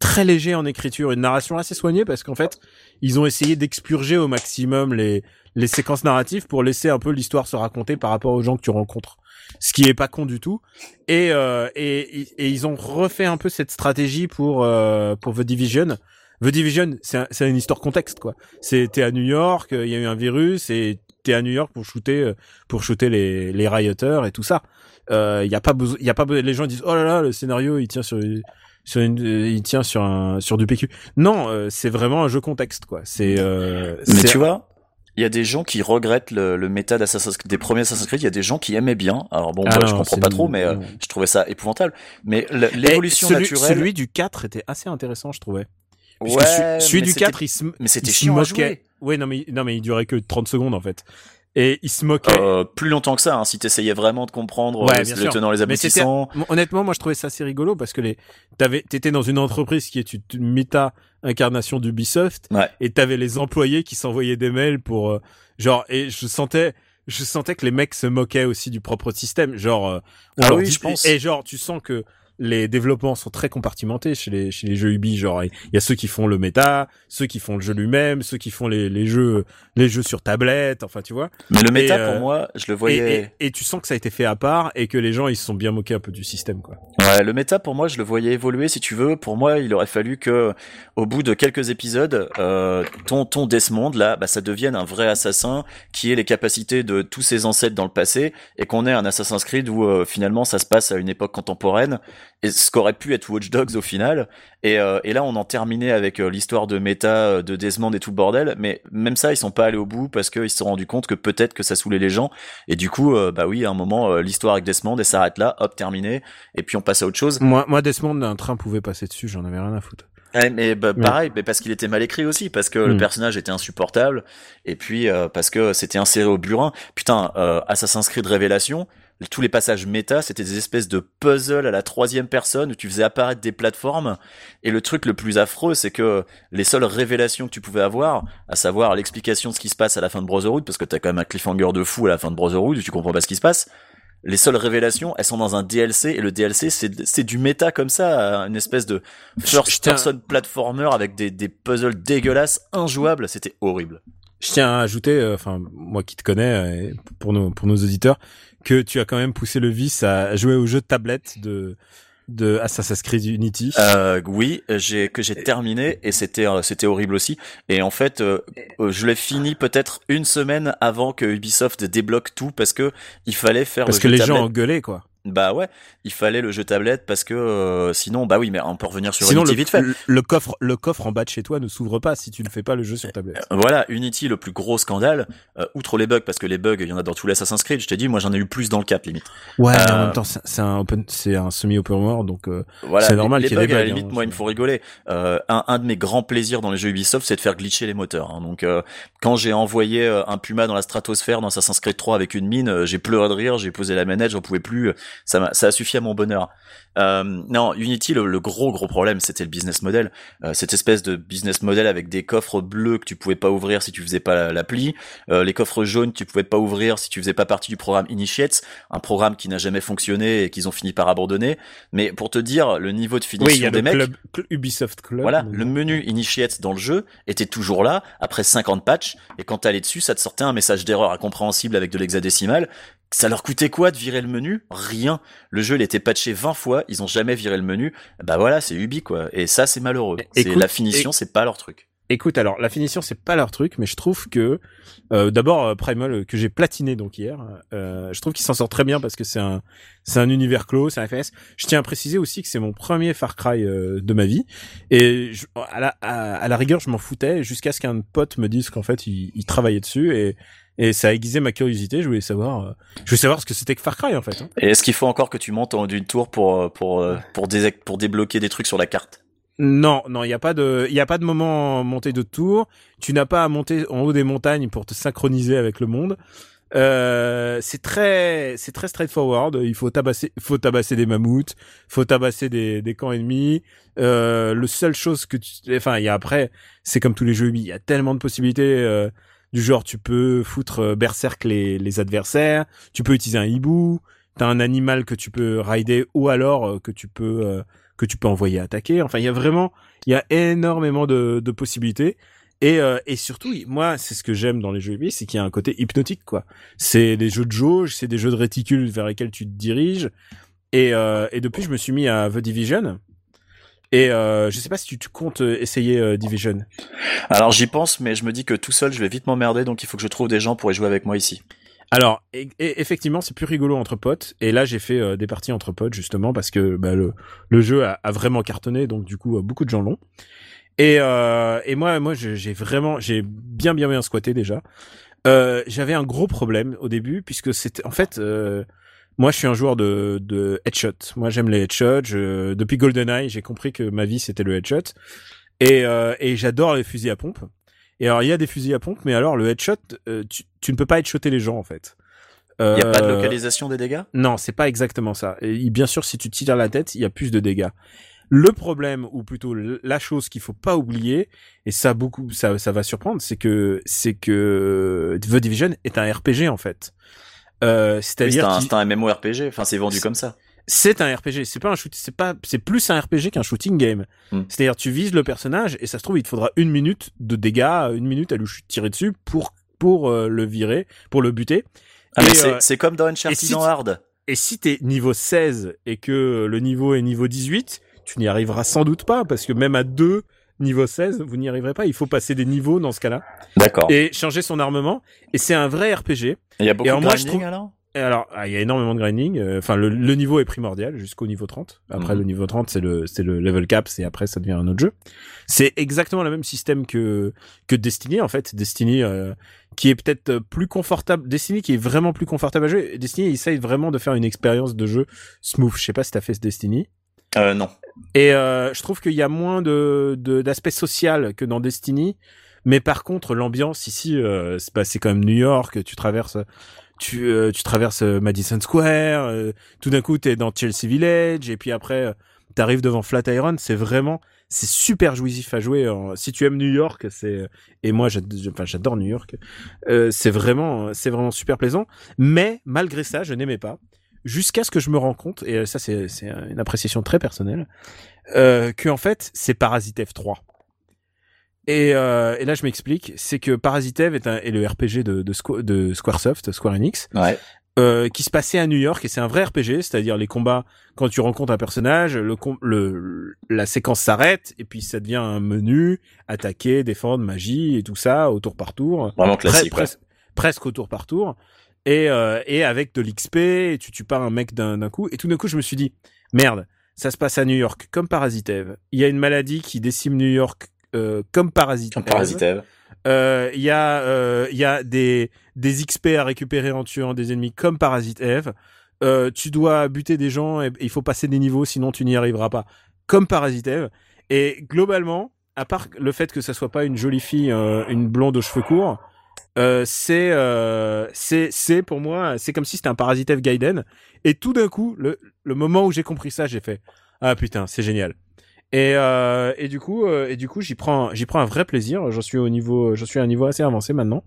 très léger en écriture, une narration assez soignée, parce qu'en fait, ils ont essayé d'expurger au maximum les les séquences narratives pour laisser un peu l'histoire se raconter par rapport aux gens que tu rencontres. Ce qui est pas con du tout. Et euh, et, et ils ont refait un peu cette stratégie pour euh, pour The Division. The Division, c'est un- une histoire contexte quoi. C'est à New York, il y a eu un virus et t'es à New York pour shooter euh, pour shooter les les rioteurs et tout ça. Euh, Il y a pas besoin, y a pas les gens disent oh là là le scénario il tient sur sur une, euh, il tient sur un sur du PQ. Non, euh, c'est vraiment un jeu contexte quoi. C'est euh, Mais tu vois, il y a des gens qui regrettent le, le méta d'Assassin's Creed- des premiers Assassin's Creed. Il y a des gens qui aimaient bien. Alors bon, Ah moi, non, je comprends pas trop, mais euh, je trouvais ça épouvantable. Mais l'évolution celui, naturelle. Celui du 4 était assez intéressant, je trouvais. Puisque ouais, celui, du c'était- 4, il se, mais c'était se chiant à moquait. jouer. Ouais, non mais non mais il durait que 30 secondes en fait. Et il se moquait. Euh, plus longtemps que ça, hein, si t'essayais vraiment de comprendre Ouais, euh, les sûr. tenants les Mais c'était- aboutissants. Bon, Honnêtement, moi je trouvais ça assez rigolo parce que les t'avais t'étais dans une entreprise qui est une méta incarnation d'Ubisoft Ouais. et t'avais les employés qui s'envoyaient des mails pour euh, genre et je sentais je sentais que les mecs se moquaient aussi du propre système genre euh, on Ah oui, dit- je pense. et genre tu sens que les développements sont très compartimentés chez les chez les jeux Ubi genre il y a ceux qui font le méta ceux qui font le jeu lui-même ceux qui font les les jeux les jeux sur tablette enfin tu vois Mais le méta, Et, euh, pour moi, je le et, voyais. et, et tu sens que ça a été fait à part et que les gens ils se sont bien moqués un peu du système quoi Ouais, le méta, pour moi, je le voyais évoluer, si tu veux. Pour moi, il aurait fallu que, au bout de quelques épisodes, euh, ton, ton Desmond, là, bah, ça devienne un vrai assassin qui ait les capacités de tous ses ancêtres dans le passé et qu'on ait un Assassin's Creed où, euh, finalement, ça se passe à une époque contemporaine. Et ce qu'aurait pu être Watch Dogs au final. Et, euh, et là, on en terminait avec euh, l'histoire de méta, euh, de Desmond et tout le bordel. Mais même ça, ils sont pas allés au bout parce qu'ils se sont rendus compte que peut-être que ça saoulait les gens. Et du coup, bah oui, à un moment, l'histoire avec Desmond, elle s'arrête là, hop, terminé. Et puis on passe à autre chose. Moi, moi Desmond, un train pouvait passer dessus, j'en avais rien à foutre. Ouais, mais bah, pareil, mais parce qu'il était mal écrit aussi, parce que le hmm. personnage était insupportable, et puis parce que c'était inséré au burin. Putain, Assassin's Creed Révélation, tous les passages méta, c'était des espèces de puzzles à la troisième personne où tu faisais apparaître des plateformes. Et le truc le plus affreux, c'est que les seules révélations que tu pouvais avoir, à savoir l'explication de ce qui se passe à la fin de Brotherhood, parce que t'as quand même un cliffhanger de fou à la fin de Brotherhood, où tu comprends pas ce qui se passe. Les seules révélations, elles sont dans un DLC, et le DLC, c'est du méta comme ça, une espèce de first person platformer avec des, des puzzles dégueulasses, injouables. C'était horrible. Je tiens à ajouter, euh, enfin moi qui te connais, euh, pour nos pour nos auditeurs, que tu as quand même poussé le vice à jouer au jeu de tablette de de Assassin's Creed Unity. Euh, oui, j'ai que j'ai terminé et c'était euh, c'était horrible aussi. Et en fait, euh, je l'ai fini peut-être une semaine avant que Ubisoft débloque tout parce que il fallait faire parce que les gens engueulaient quoi. Bah ouais, il fallait le jeu tablette parce que euh, sinon, bah oui, mais on peut revenir sur Unity le, vite fait. Le, coffre, le coffre en bas de chez toi ne s'ouvre pas si tu ne fais pas le jeu sur tablette. Euh, voilà, Unity, le plus gros scandale, euh, outre les bugs, parce que les bugs, il y en a dans tous les Assassin's Creed. Je t'ai dit, moi j'en ai eu plus dans le 4 limite. Ouais, en même temps, c'est un open, c'est un semi open world, donc voilà, c'est normal qu'il y ait des bugs. À la limite, hein, moi, il me faut rigoler. un, un de mes grands plaisirs dans les jeux Ubisoft, c'est de faire glitcher les moteurs. Hein. Donc quand j'ai envoyé un Puma dans la stratosphère dans Assassin's Creed 3 avec une mine, j'ai pleuré de rire, j'ai posé la manette, j'en pouvais plus. Ça m'a, ça a suffi à mon bonheur. Euh, non, Unity, le, gros gros problème, c'était le business model. Euh, cette espèce de business model avec des coffres bleus que tu pouvais pas ouvrir si tu faisais pas l'appli, euh, les coffres jaunes que tu pouvais pas ouvrir si tu faisais pas partie du programme Initiates, un programme qui n'a jamais fonctionné et qu'ils ont fini par abandonner. Mais pour te dire le niveau de finition oui, y a des le mecs, Ubisoft Club. Voilà, le menu Initiates dans le jeu était toujours là après 50 patchs et quand t'allais dessus, ça te sortait un message d'erreur incompréhensible avec de l'hexadécimal ça leur coûtait quoi de virer le menu? Rien. Le jeu, il était patché 20 fois, ils ont jamais viré le menu. Bah voilà, c'est Ubi quoi. Et ça, c'est malheureux. C'est la finition, c'est pas leur truc. Écoute, alors la finition, c'est pas leur truc, mais je trouve que euh, d'abord euh, Primal euh, que j'ai platiné donc hier, euh, je trouve qu'il s'en sort très bien parce que c'est un c'est un univers clos, c'est un FPS. Je tiens à préciser aussi que c'est mon premier Far Cry de ma vie et à, la, à, la rigueur, je m'en foutais jusqu'à ce qu'un pote me dise qu'en fait il, il travaillait dessus et et ça a aiguisé ma curiosité. Je voulais savoir, euh, je voulais savoir ce que c'était que Far Cry en fait. Hein. Et est-ce qu'il faut encore que tu montes en haut d'une tour pour euh, pour euh, pour, débloquer des trucs sur la carte? Non, non, il y a pas de il y a pas de moment montée de tour. Tu n'as pas à monter en haut des montagnes pour te synchroniser avec le monde. Euh, c'est très c'est très straightforward. Il faut tabasser faut tabasser des mammouths, faut tabasser des des camps ennemis. Euh, le seule chose que tu enfin il y a après c'est comme tous les jeux il y a tellement de possibilités. Euh, du genre tu peux foutre euh, berserk les, les adversaires, tu peux utiliser un hibou, t'as un animal que tu peux rider ou alors euh, que tu peux euh, que tu peux envoyer attaquer. Enfin, il y a vraiment il y a énormément de, de possibilités. Et, et surtout, moi, c'est ce que j'aime dans les jeux c'est qu'il y a un côté hypnotique, quoi. C'est des jeux de jauge, c'est des jeux de réticule vers lesquels tu te diriges. Et, et depuis, je me suis mis à The Division, et euh, je sais pas si tu, comptes euh, essayer euh, Division. Alors j'y pense, mais je me dis que tout seul, je vais vite m'emmerder, donc il faut que je trouve des gens pour y jouer avec moi ici. Alors, et, effectivement, c'est plus rigolo entre potes. Et là, j'ai fait euh, des parties entre potes justement parce que bah, le, le jeu a, a, vraiment cartonné, donc du coup, beaucoup de gens l'ont. Et, et moi, moi, j'ai vraiment, j'ai bien, bien, bien squatté déjà. J'avais un gros problème au début puisque c'était, en fait, moi, je suis un joueur de, de headshot. Moi, j'aime les headshots. Je, depuis GoldenEye, j'ai compris que ma vie c'était le headshot. Et, euh, et j'adore les fusils à pompe. Et alors, il y a des fusils à pompe, mais alors le headshot, euh, tu, tu, ne peux pas headshotter les gens en fait. Il euh, n'y a pas de localisation des dégâts? Non, c'est pas exactement ça. Et bien sûr, si tu tires la tête, il y a plus de dégâts. Le problème, ou plutôt la chose qu'il faut pas oublier, et ça beaucoup, ça, ça va surprendre, c'est que c'est que The Division est un RPG en fait. Euh, c'est-à-dire c'est un, un MMORPG. Enfin, c'est vendu comme ça. C'est un RPG. C'est pas un shoot. C'est pas. C'est plus un RPG qu'un shooting game. Hmm. C'est-à-dire, tu vises le personnage et ça se trouve, il te faudra une minute de dégâts, une minute à lui tirer dessus pour pour euh, le virer, pour le buter. Ah, euh, c'est comme dans Uncharted si Hard. Et si t'es niveau 16 et que le niveau est niveau 18, tu n'y arriveras sans doute pas parce que même à 2 niveau 16, vous n'y arriverez pas. Il faut passer des niveaux dans ce cas-là. D'accord. Et changer son armement. Et c'est un vrai RPG. Il y a beaucoup de grinding alors? Et alors, ah, il y a énormément de grinding. euh, Enfin, le, le niveau est primordial jusqu'au niveau 30. Après, Mhm. le niveau 30, c'est le, c'est le level cap, et après, ça devient un autre jeu. C'est exactement le même système que, que Destiny, en fait. Destiny, euh, qui est peut-être plus confortable. Destiny qui est vraiment plus confortable à jouer. Destiny, il essaye vraiment de faire une expérience de jeu smooth. Je sais pas si t'as fait ce Destiny. Euh, non. Et euh, je trouve qu'il y a moins de d'aspect social que dans Destiny, mais par contre l'ambiance ici, euh, c'est bah, quand même New York. Tu traverses, tu euh, tu traverses euh, Madison Square. euh, tout d'un coup, t'es dans Chelsea Village, et puis après, euh, t'arrives devant Flatiron. C'est vraiment, c'est super jouissif à jouer. Si tu aimes New York, c'est et moi, j'adore New York. C'est vraiment, c'est vraiment super plaisant. Mais malgré ça, je n'aimais pas jusqu'à ce que je me rends compte, et ça c'est une appréciation très personnelle, euh, que en fait c'est Parasite F3. Et, euh, et là je m'explique, c'est que Parasite Eve est, un, est le RPG de, de, Squ- de Squaresoft, Square Enix, Ouais. euh, qui se passait à New York et c'est un vrai RPG, c'est-à-dire les combats quand tu rencontres un personnage, le, le la séquence s'arrête et puis ça devient un menu, attaquer, défendre, magie et tout ça au tour par tour Vraiment classique. ouais. pres- presque au tour par tour et euh, et avec de l'XP tu tues pas un mec d'un coup. Et tout d'un coup je me suis dit merde ça se passe à New York comme Parasite Eve. Il y a une maladie qui décime New York euh, comme Parasite Comme. Parasite Eve. Euh, il y a euh, il y a des des XP à récupérer en tuant des ennemis comme Parasite Eve. Euh, tu dois buter des gens et il faut passer des niveaux sinon tu n'y arriveras pas. Comme Parasite Eve. Et globalement à part le fait que ça soit pas une jolie fille une blonde aux cheveux courts euh, c'est euh, c'est pour moi c'est comme si c'était un Parasite Eve Gaiden. Et tout d'un coup le le moment où j'ai compris ça j'ai fait ah putain c'est génial et euh, et du coup euh, et du coup j'y prends j'y prends un vrai plaisir. J'en suis au niveau j'en suis à un niveau assez avancé maintenant.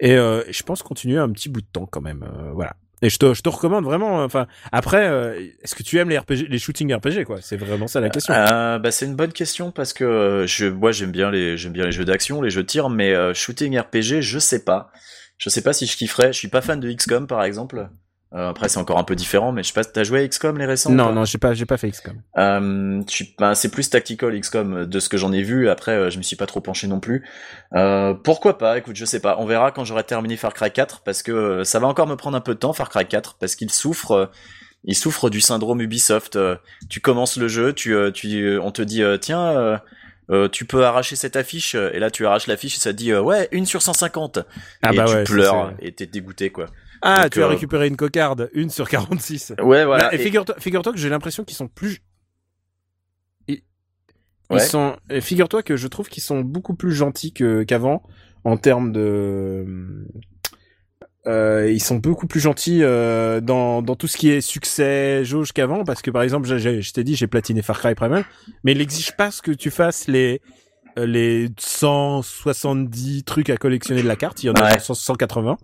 Et euh, je pense continuer un petit bout de temps quand même voilà et je te je te recommande vraiment enfin après euh, est-ce que tu aimes les RPG les shooting RPG quoi? C'est vraiment ça la question Euh, bah, c'est une bonne question parce que euh, je, moi j'aime bien les, j'aime bien les jeux d'action, les jeux de tir, mais euh, shooting RPG, je sais pas. Je sais pas si je kifferais. Je suis pas fan de XCOM par exemple. Euh, après c'est encore un peu différent, mais je sais pas. T'as joué à XCOM les récents non non j'ai pas j'ai pas fait XCOM Euh, ben, c'est plus tactical XCOM de ce que j'en ai vu. Après, euh, je me suis pas trop penché non plus. Euh, pourquoi pas? Écoute, je sais pas. On verra quand j'aurai terminé Far Cry 4 parce que euh, ça va encore me prendre un peu de temps Far Cry 4 parce qu'il souffre. euh, il souffre du syndrome Ubisoft. Tu commences le jeu, tu, tu, on te dit tiens. euh, tu peux arracher cette affiche et là tu arraches l'affiche et ça te dit euh, ouais une sur 150 ah et bah tu ouais pleures et t'es dégoûté quoi ah Donc, tu as euh, récupéré une cocarde une sur 46 ouais voilà Bah, et Et- figure-toi que j'ai l'impression qu'ils sont plus ils, Ouais. sont et figure-toi que je trouve qu'ils sont beaucoup plus gentils qu'avant en termes de euh, ils sont beaucoup plus gentils euh, dans, dans tout ce qui est succès jauge qu'avant parce que par exemple je t'ai dit j'ai platiné Far Cry Primal mais il n'exige pas ce que tu fasses les euh, les 170 trucs à collectionner de la carte il y en a Ouais. genre 180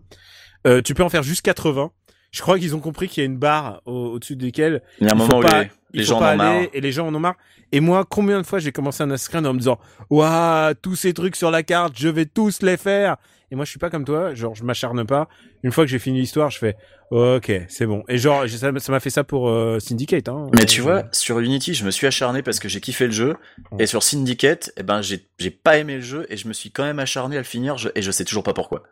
euh, tu peux en faire juste 80 je crois qu'ils ont compris qu'il y a une barre au- au-dessus desquelles il y a un moment où pas- les, gens en ont marre et les gens en ont marre. Et moi, combien de fois j'ai commencé un Creed en me disant, waouh, tous ces trucs sur la carte, je vais tous les faire. Et moi, je suis pas comme toi, genre, je m'acharne pas. Une fois que j'ai fini l'histoire, je fais, ok, c'est bon. Et genre, ça m'a fait ça pour euh, Syndicate. Hein. Mais tu Euh, vois, sur Unity, je me suis acharné parce que j'ai kiffé le jeu. Et sur Syndicate, eh ben, j'ai, j'ai pas aimé le jeu et je me suis quand même acharné à le finir je- et je sais toujours pas pourquoi.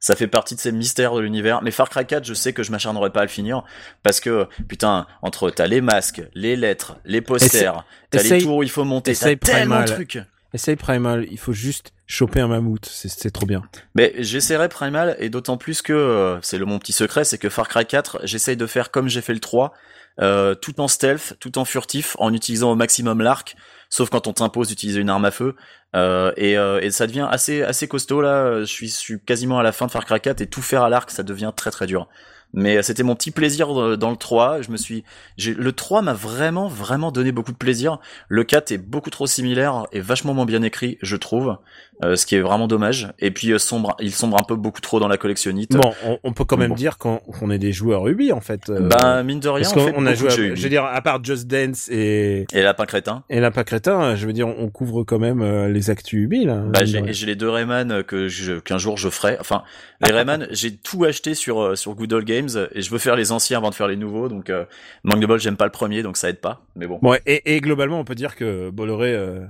Ça fait partie de ces mystères de l'univers. Mais Far Cry 4, je sais que je m'acharnerai pas à le finir parce que, putain, entre t'as les masques, les lettres, les posters, t'as les tours où il faut monter, t'as essaye tellement de Primal. trucs. Essaye Primal, il faut juste choper un mammouth, c'est- c'est trop bien. Mais j'essaierai Primal et d'autant plus que euh, c'est le mon petit secret, c'est que Far Cry 4, j'essaye de faire comme j'ai fait le 3, euh, tout en stealth, tout en furtif, en utilisant au maximum l'arc, sauf quand on t'impose d'utiliser une arme à feu. Euh, et, euh, et ça devient assez assez costaud là. Je suis, je suis quasiment à la fin de Far Cry 4 et tout faire à l'arc, ça devient très très dur. Mais c'était mon petit plaisir euh, dans le 3. Je me suis, le 3 m'a vraiment vraiment donné beaucoup de plaisir. Le 4 est beaucoup trop similaire et vachement moins bien écrit, je trouve, euh, ce qui est vraiment dommage. Et puis euh, sombre, il sombre un peu beaucoup trop dans la collectionnite. Bon, on, on peut quand même Bon. dire qu'on est des joueurs Ubi, en fait. euh, Ben mine de rien, parce on fait a joué, à- je veux dire, à part Just Dance et, Et Lapin Crétin. et Lapin Crétin, je veux dire, on couvre quand même euh, les actus Ubi, là. Bah, mine de j'ai les deux Rayman que je, qu'un jour je ferai. Enfin, les Rayman, j'ai tout acheté sur euh, sur Good Old Games et je veux faire les anciens avant de faire les nouveaux. Donc, euh, manque de bol, j'aime pas le premier, donc ça aide pas. Mais bon. Bon, et, et globalement, on peut dire que Bolloré, euh,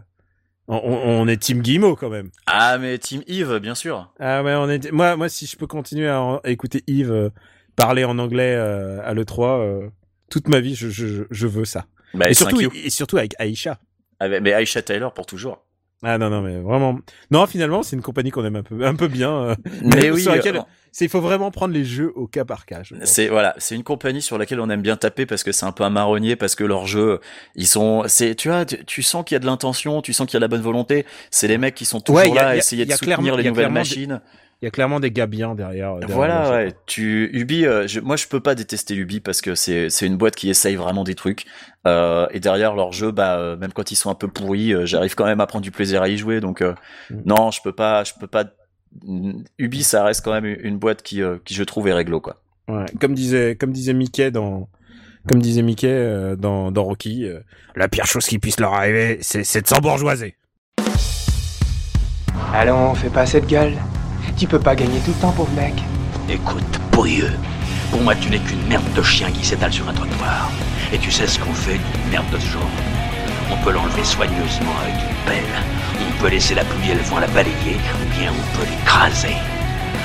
on, on est Team Guillemot quand même. Ah, mais Team Yves, bien sûr. Ah ouais, on est. Moi, moi, si je peux continuer à, en- à écouter Yves euh, parler en anglais euh, à l'E3. toute ma vie, je, je, je veux ça. Bah, et, surtout, et surtout avec Aisha. Avec, mais Aisha Taylor pour toujours. Ah non non mais vraiment. Non finalement c'est une compagnie qu'on aime un peu un peu bien euh, mais, oui c'est il faut vraiment prendre les jeux au cas par cas c'est voilà c'est une compagnie sur laquelle on aime bien taper parce que c'est un peu un marronnier parce que leurs jeux ils sont c'est tu vois tu, sens qu'il y a de l'intention tu sens qu'il y a de la bonne volonté. C'est les mecs qui sont toujours là à essayer de soutenir les nouvelles machines il y a clairement des gars bien derrière. voilà, ouais. Tu Ubi, euh, je, moi je peux pas détester Ubi parce que c'est c'est une boîte qui essaye vraiment des trucs. Euh, et derrière leur jeu, bah euh, même quand ils sont un peu pourris, euh, j'arrive quand même à prendre du plaisir à y jouer. Donc mm. non, je peux pas, je peux pas. Ubi, ça reste quand même une boîte qui qui je trouve est réglo quoi. Ouais. Comme disait comme disait Mickey dans comme disait Mickey dans dans Rocky, la pire chose qui puisse leur arriver, c'est c'est de s'embourgeoiser. Allons, fais pas cette gueule. Tu peux pas gagner tout le temps, pauvre mec. Écoute, pourrieux, pour moi tu n'es qu'une merde de chien qui s'étale sur un trottoir. Et tu sais ce qu'on fait d'une merde de ce genre On peut l'enlever soigneusement avec une pelle, on peut laisser la pluie et le vent la balayer, ou bien on peut l'écraser.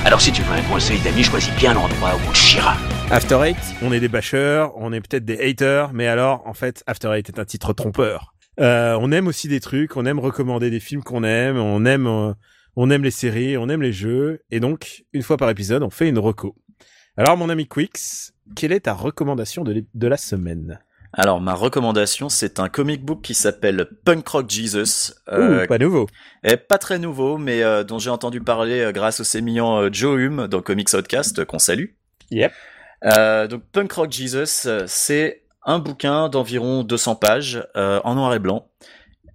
Alors si tu veux un conseil d'amis, choisis bien l'endroit où on chira. After Eight, on est des bâcheurs, on est peut-être des haters, mais alors en fait After Eight est un titre trompeur. Euh, on aime aussi des trucs, on aime recommander des films qu'on aime, on aime euh, on aime les séries, on aime les jeux, et donc, une fois par épisode, on fait une reco. Alors, mon ami Quix, quelle est ta recommandation de, la semaine? Alors ma recommandation, c'est un comic book qui s'appelle Punk Rock Jesus. Euh, pas nouveau. Pas très nouveau, mais euh, dont j'ai entendu parler euh, grâce au sémillant Joe Hume dans Comics Outcast qu'on salue. Yep. donc Punk Rock Jesus, c'est un bouquin d'environ 200 pages en noir et blanc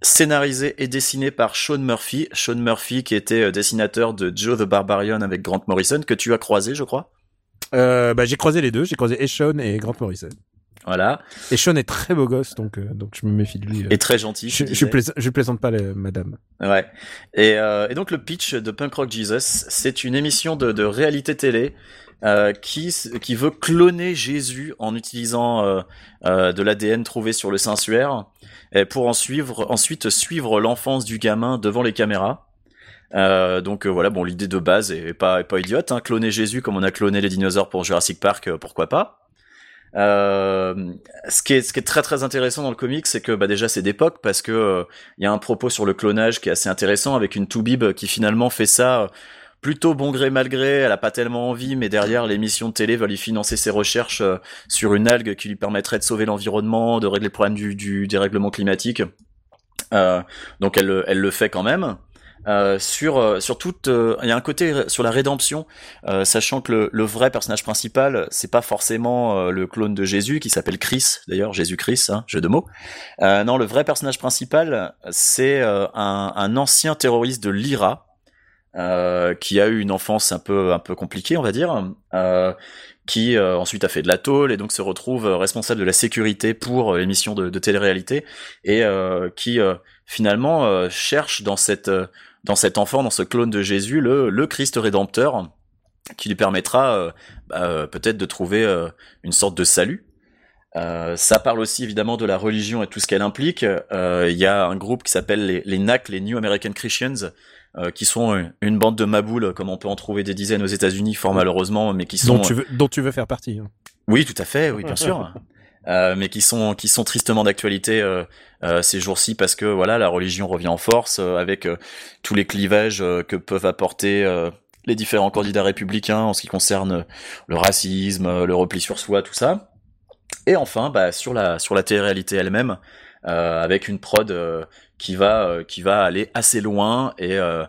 scénarisé et dessiné par Sean Murphy. Sean Murphy qui était euh, dessinateur de Joe the Barbarian avec Grant Morrison, que tu as croisé, je crois? Euh, bah, j'ai croisé les deux, j'ai croisé et Grant Morrison. Voilà. Et Sean est très beau gosse, donc euh, donc je me méfie de lui. Et très gentil. Je, je, je, plaisante pas, madame. Ouais. Et, et donc le pitch de Punk Rock Jesus, c'est une émission de, de réalité télé euh, qui qui veut cloner Jésus en utilisant euh, euh, de l'ADN trouvé sur le Saint-Suaire pour en suivre, ensuite suivre l'enfance du gamin devant les caméras. donc voilà, bon, l'idée de base est pas pas idiote. Hein. Cloner Jésus comme on a cloné les dinosaures pour Jurassic Park, pourquoi pas euh, ce qui est ce qui est très très intéressant dans le comic, c'est que bah déjà c'est d'époque parce que il y a un propos sur le clonage qui est assez intéressant avec une Toubib qui finalement fait ça plutôt bon gré mal gré, elle a pas tellement envie, mais derrière l'émission de télé va lui financer ses recherches euh, sur une algue qui lui permettrait de sauver l'environnement, de régler le problème du, du dérèglement climatique. Euh, donc elle, elle le fait quand même. Euh, sur euh, sur toute il y a un côté sur la rédemption sachant que le, le, vrai personnage principal c'est pas forcément le clone de Jésus qui s'appelle Chris d'ailleurs Jésus Christ hein, jeu de mots. Non le vrai personnage principal c'est un, un, ancien terroriste de l'IRA euh, qui a eu une enfance un peu un peu compliquée, on va dire, euh, qui euh, ensuite a fait de la tôle et donc se retrouve responsable de la sécurité pour l'émission de, de télé-réalité et qui finalement cherche dans cette dans cet enfant, dans ce clone de Jésus, le, le Christ rédempteur, qui lui permettra bah, peut-être de trouver une sorte de salut. Euh, ça parle aussi évidemment de la religion et tout ce qu'elle implique. Il y a un groupe qui s'appelle les, les NAC, les New American Christians, euh, qui sont une bande de maboules, comme on peut en trouver des dizaines aux États-Unis, fort malheureusement, mais qui sont dont tu veux, dont tu veux faire partie. Hein. Oui, tout à fait, oui, bien sûr. Euh, mais qui sont qui sont tristement d'actualité euh, euh ces jours-ci parce que voilà la religion revient en force euh, avec tous les clivages que peuvent apporter les différents candidats républicains en ce qui concerne le racisme, le repli sur soi, tout ça. Et enfin, bah, sur la sur la télé-réalité elle-même, avec une prod qui va euh, qui va aller assez loin et euh,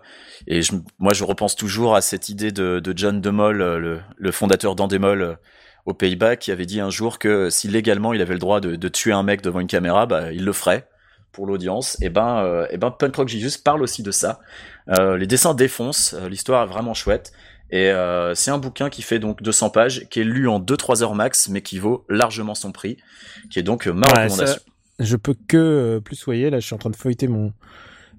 et je, moi je repense toujours à cette idée de, de John DeMol, euh, le, le fondateur d'Endemol aux Pays-Bas, qui avait dit un jour que si légalement il avait le droit de, de tuer un mec devant une caméra, bah, il le ferait pour l'audience. Et ben, et ben Punk Rock Jesus parle aussi de ça. les dessins défoncent, l'histoire est vraiment chouette. Et c'est un bouquin qui fait donc 200 pages, qui est lu en 2-3 heures max, mais qui vaut largement son prix, qui est donc ma recommandation. Je peux que euh, plus soyer. Là, je suis en train de feuilleter mon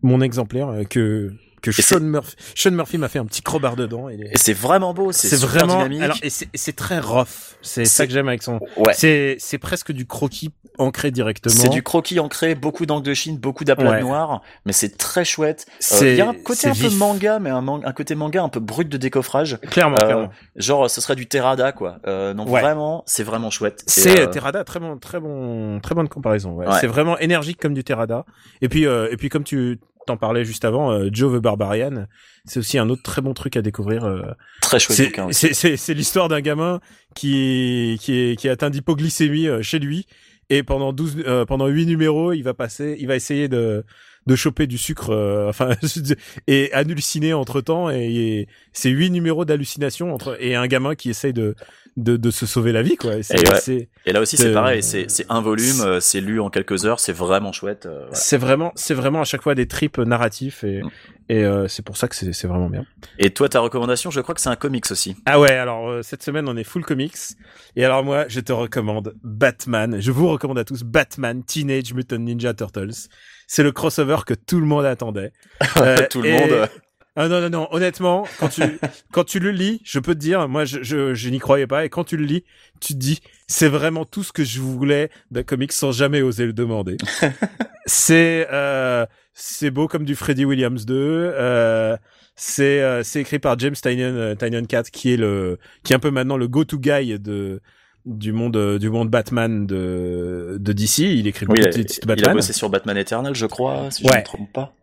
mon exemplaire euh, que que Sean Murphy, Sean Murphy m'a fait un petit crowbar dedans. Et, Et c'est vraiment beau, c'est vraiment, dynamique. alors, et c'est très rough. C'est ça que j'aime avec son. ouais. C'est c'est presque du croquis ancré directement. C'est du croquis ancré, beaucoup d'angles de Chine, beaucoup d'aplats Ouais. noirs, mais c'est très chouette. Euh, C'est- Il y a un côté un peu manga, mais un, un côté manga un peu brut de décoffrage. clairement, Euh, clairement. Genre, ce serait du Terada, quoi. Euh, donc Ouais. vraiment, c'est vraiment chouette. Et, C'est euh, Terada, très bon, très bon, très bonne comparaison. C'est vraiment énergique comme du Terada. Et puis, euh, et puis comme tu t'en parlais juste avant, euh, Joe the Barbarian, c'est aussi un autre très bon truc à découvrir. euh, très chouette C'est l'histoire d'un gamin qui qui est qui est atteint d'hypoglycémie euh, chez lui et pendant 12 euh, pendant 8 numéros, il va passer il va essayer de de choper du sucre euh, enfin et halluciner entre-temps et, et c'est 8 numéros d'hallucination entre et un gamin qui essaye de de, de se sauver la vie quoi. Et c'est Et ouais. c'est- Et là aussi, c'est Euh, pareil, c'est c'est un volume, euh, c'est lu en quelques heures, c'est vraiment chouette. euh, voilà. c'est vraiment c'est vraiment à chaque fois des tripes narratifs et Mm. et euh, c'est pour ça que c'est c'est vraiment bien. Et toi, ta recommandation, je crois que c'est un comics aussi. Ah ouais, alors euh, cette semaine on est full comics et alors moi je te recommande Batman. Je vous recommande à tous Batman Teenage Mutant Ninja Turtles. C'est le crossover que tout le monde attendait. Euh, Tout le et- monde. Ah non non non, honnêtement, quand tu quand tu le lis, je peux te dire, moi je je, je n'y croyais pas et quand tu le lis, tu te dis c'est vraiment tout ce que je voulais d'un comics sans jamais oser le demander. c'est euh, c'est beau comme du Freddy Williams 2. Euh, c'est euh, c'est écrit par James Tynion euh, Tynion Cat qui est le qui est un peu maintenant le go-to guy de du monde euh, du monde Batman de de DC. Il écrit beaucoup de titres il a Batman. bossé sur Batman Eternal, je crois, si je ne me trompe pas.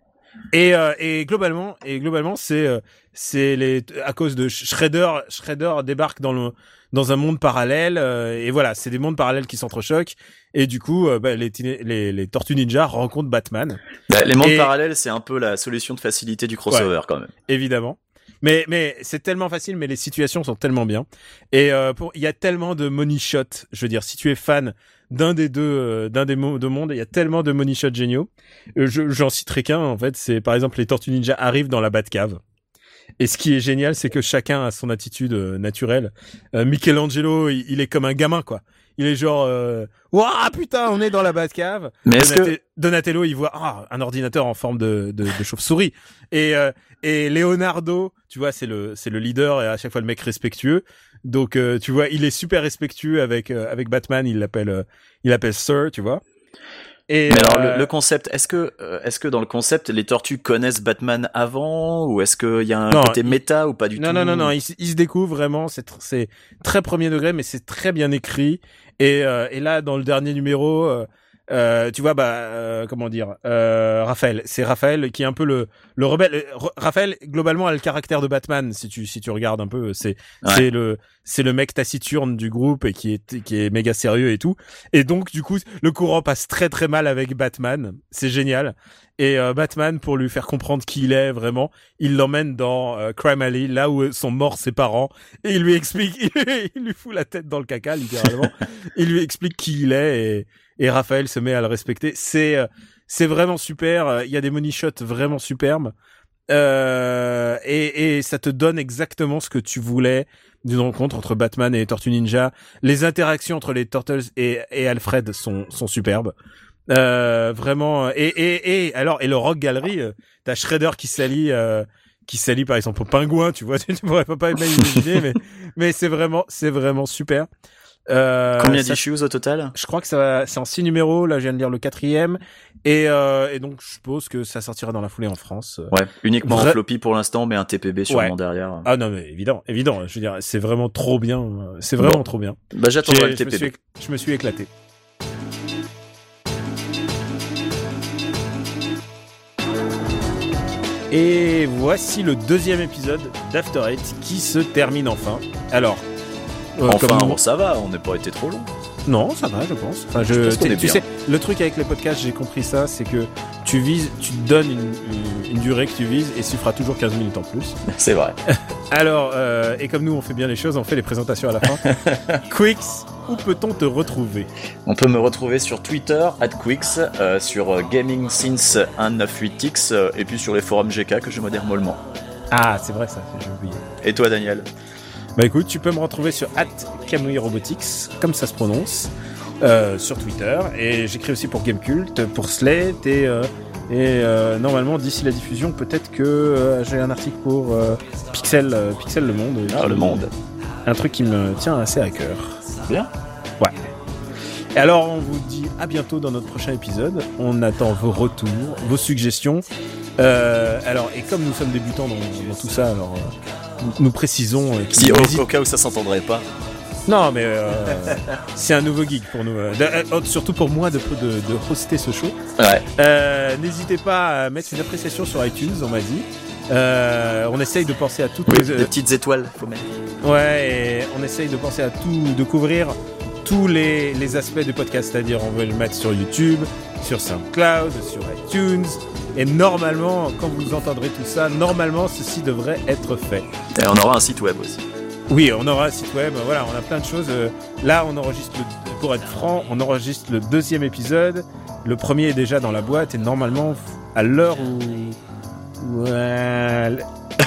Et, euh, et globalement, et globalement, c'est euh, c'est les à cause de Shredder. Shredder débarque dans le dans un monde parallèle euh, et voilà, c'est des mondes parallèles qui s'entrechoquent et du coup, euh, bah, les, les les Tortues Ninja rencontrent Batman, Bah, les mondes Et- parallèles, c'est un peu la solution de facilité du crossover, quand même. évidemment. Mais mais c'est tellement facile, mais les situations sont tellement bien. Et euh, pour il y a tellement de money shots. Je veux dire, si tu es fan d'un des deux euh, d'un des deux mondes, il y a tellement de money shots géniaux. Euh, je- J'en citerai qu'un en fait. C'est par exemple les Tortues Ninja arrivent dans la Batcave. Et ce qui est génial, c'est que chacun a son attitude euh, naturelle. Euh, Michelangelo, il est comme un gamin quoi. Il est genre, euh, Ouah, putain, on est dans la Batcave. Mais est-ce que, Donatello, il voit ah, un ordinateur en forme de, de, de chauve-souris. Et, euh, et Leonardo, tu vois, c'est le, c'est le leader et à chaque fois le mec respectueux. Donc, euh, tu vois, il est super respectueux avec, euh, avec Batman. Il l'appelle, euh, il l'appelle Sir, tu vois. Et, mais alors, euh, le, le concept, est-ce que, euh, est-ce que dans le concept, les tortues connaissent Batman avant, ou est-ce qu'il y a un Non, côté il- méta ou pas du non, tout non, non, non, il, se- il se découvre vraiment. C'est, tr- c'est très premier degré, mais c'est très bien écrit. Et, euh, et là, dans le dernier numéro, euh, euh, tu vois, bah, euh, comment dire, euh, Raphaël, c'est Raphaël qui est un peu le le rebelle. Euh, Ra- Raphaël, globalement, a le caractère de Batman. Si tu si tu regardes un peu, c'est Ouais. c'est le c'est le mec taciturne du groupe et qui est qui est méga sérieux et tout. Et donc, du coup, le courant passe très très mal avec Batman. C'est génial. Et euh, Batman, pour lui faire comprendre qui il est vraiment, il l'emmène dans euh, Crime Alley, là où sont morts ses parents, et il lui explique, il lui fout la tête dans le caca, littéralement. il lui explique qui il est, et, et Raphaël se met à le respecter. C'est euh, c'est vraiment super. Il y a des money shots vraiment superbes. Euh, et, et ça te donne exactement ce que tu voulais d'une rencontre entre Batman et les Tortues Ninja. Les interactions entre les Turtles et, et Alfred sont, sont superbes. Euh, vraiment. Et, et, et alors et le Rock Gallery, euh, t'as Shredder qui s'allie, euh, qui s'allie par exemple au pingouin, tu vois. Tu pourrais pas imaginer, mais mais c'est vraiment c'est vraiment super. Euh, Combien d'issues au total je crois que ça c'est en six numéros. Là, je viens de lire le quatrième. Et, euh, et donc, je suppose que ça sortira dans la foulée en France. Ouais, uniquement Vrai- en floppy pour l'instant, mais un TPB sûrement Ouais. derrière. Ah non, mais évident, évident. Je veux dire, c'est vraiment trop bien. euh, C'est vraiment Bon. trop bien. Bah j'attendrai le je, me suis, TPB. je me suis éclaté. Et voici le deuxième épisode d'After Eight qui se termine enfin. Alors, euh, Enfin, comme ça va, on n'est pas été trop long. Non, ça va, je pense. Enfin, je, Je pense qu'on tu- bien. sais, le truc avec les podcasts, j'ai compris ça, c'est que tu vises, tu te donnes une, une- une durée que tu vises et tu feras toujours 15 minutes en plus. C'est vrai. Alors, euh, et comme nous on fait bien les choses, on fait les présentations à la fin. Quicks, où peut-on te retrouver? On peut me retrouver sur Twitter, @quix, euh, sur euh, Gaming Since 198x, euh, et puis sur les forums GK que je modère mollement. Ah, c'est vrai ça, j'ai oublié. Et toi, Daniel? Bah écoute, tu peux me retrouver sur Kamui Robotics, comme ça se prononce, euh, sur Twitter. Et j'écris aussi pour Gamecult, pour Slate et, euh, Et euh, normalement, d'ici la diffusion, peut-être que j'ai un article pour Pixel, Pixel Le Monde. Ah, le monde. Un truc qui me tient assez à cœur. Bien. Ouais. Et alors, on vous dit à bientôt dans notre prochain épisode. On attend vos retours, vos suggestions. Euh, alors, et comme nous sommes débutants dans, dans tout ça, alors euh, nous, précisons. euh, Si, au, au cas où ça s'entendrait pas. Non, mais euh, c'est un nouveau geek pour nous. euh, de- euh, surtout pour moi de, de, de hoster ce show. Ouais. N'hésitez pas à mettre une appréciation sur iTunes, on m'a dit. Euh, on essaye de penser à toutes Oui, des petites étoiles, faut mettre. Ouais, et on essaye de penser à tout, de couvrir tous les, les aspects du podcast, c'est-à-dire on veut le mettre sur YouTube, sur SoundCloud, sur iTunes, et normalement, quand vous entendrez tout ça, normalement ceci devrait être fait. Et on aura un site web aussi. Oui, on aura un site web, voilà, on a plein de choses. Euh, Là, on enregistre, le- pour être franc, on enregistre le deuxième épisode. Le premier est déjà dans la boîte, et normalement, à l'heure où... Ouais...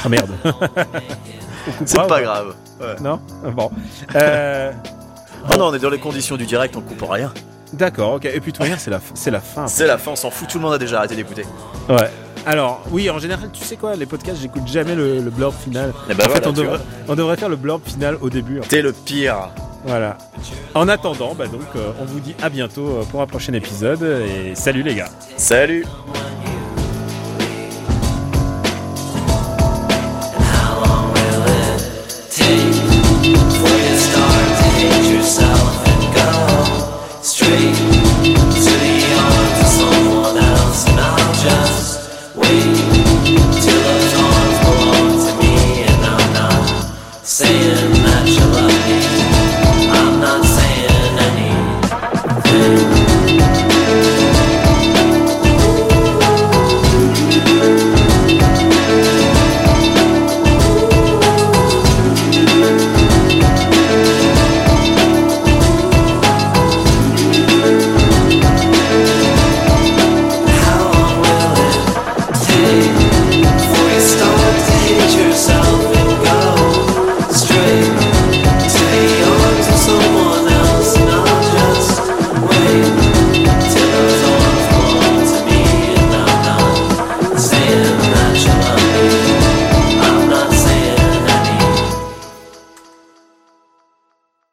Ah merde. C'est pas grave. Ouais. Non? Bon. Euh... Oh non, on est dans les conditions du direct, on coupe rien. D'accord, ok. Et puis de toute manière, c'est la, c'est la fin. C'est la fin, on s'en fout, tout le monde a déjà arrêté d'écouter. Ouais. Alors, oui, en général, tu sais quoi, les podcasts, j'écoute jamais le, le blurb final. Eh ben en fait, voilà, on tu devrait, vois. on devrait faire le blurb final au début. fait. T'es le pire. Voilà. En attendant, bah donc, euh, on vous dit à bientôt euh, pour un prochain épisode et salut les gars. Salut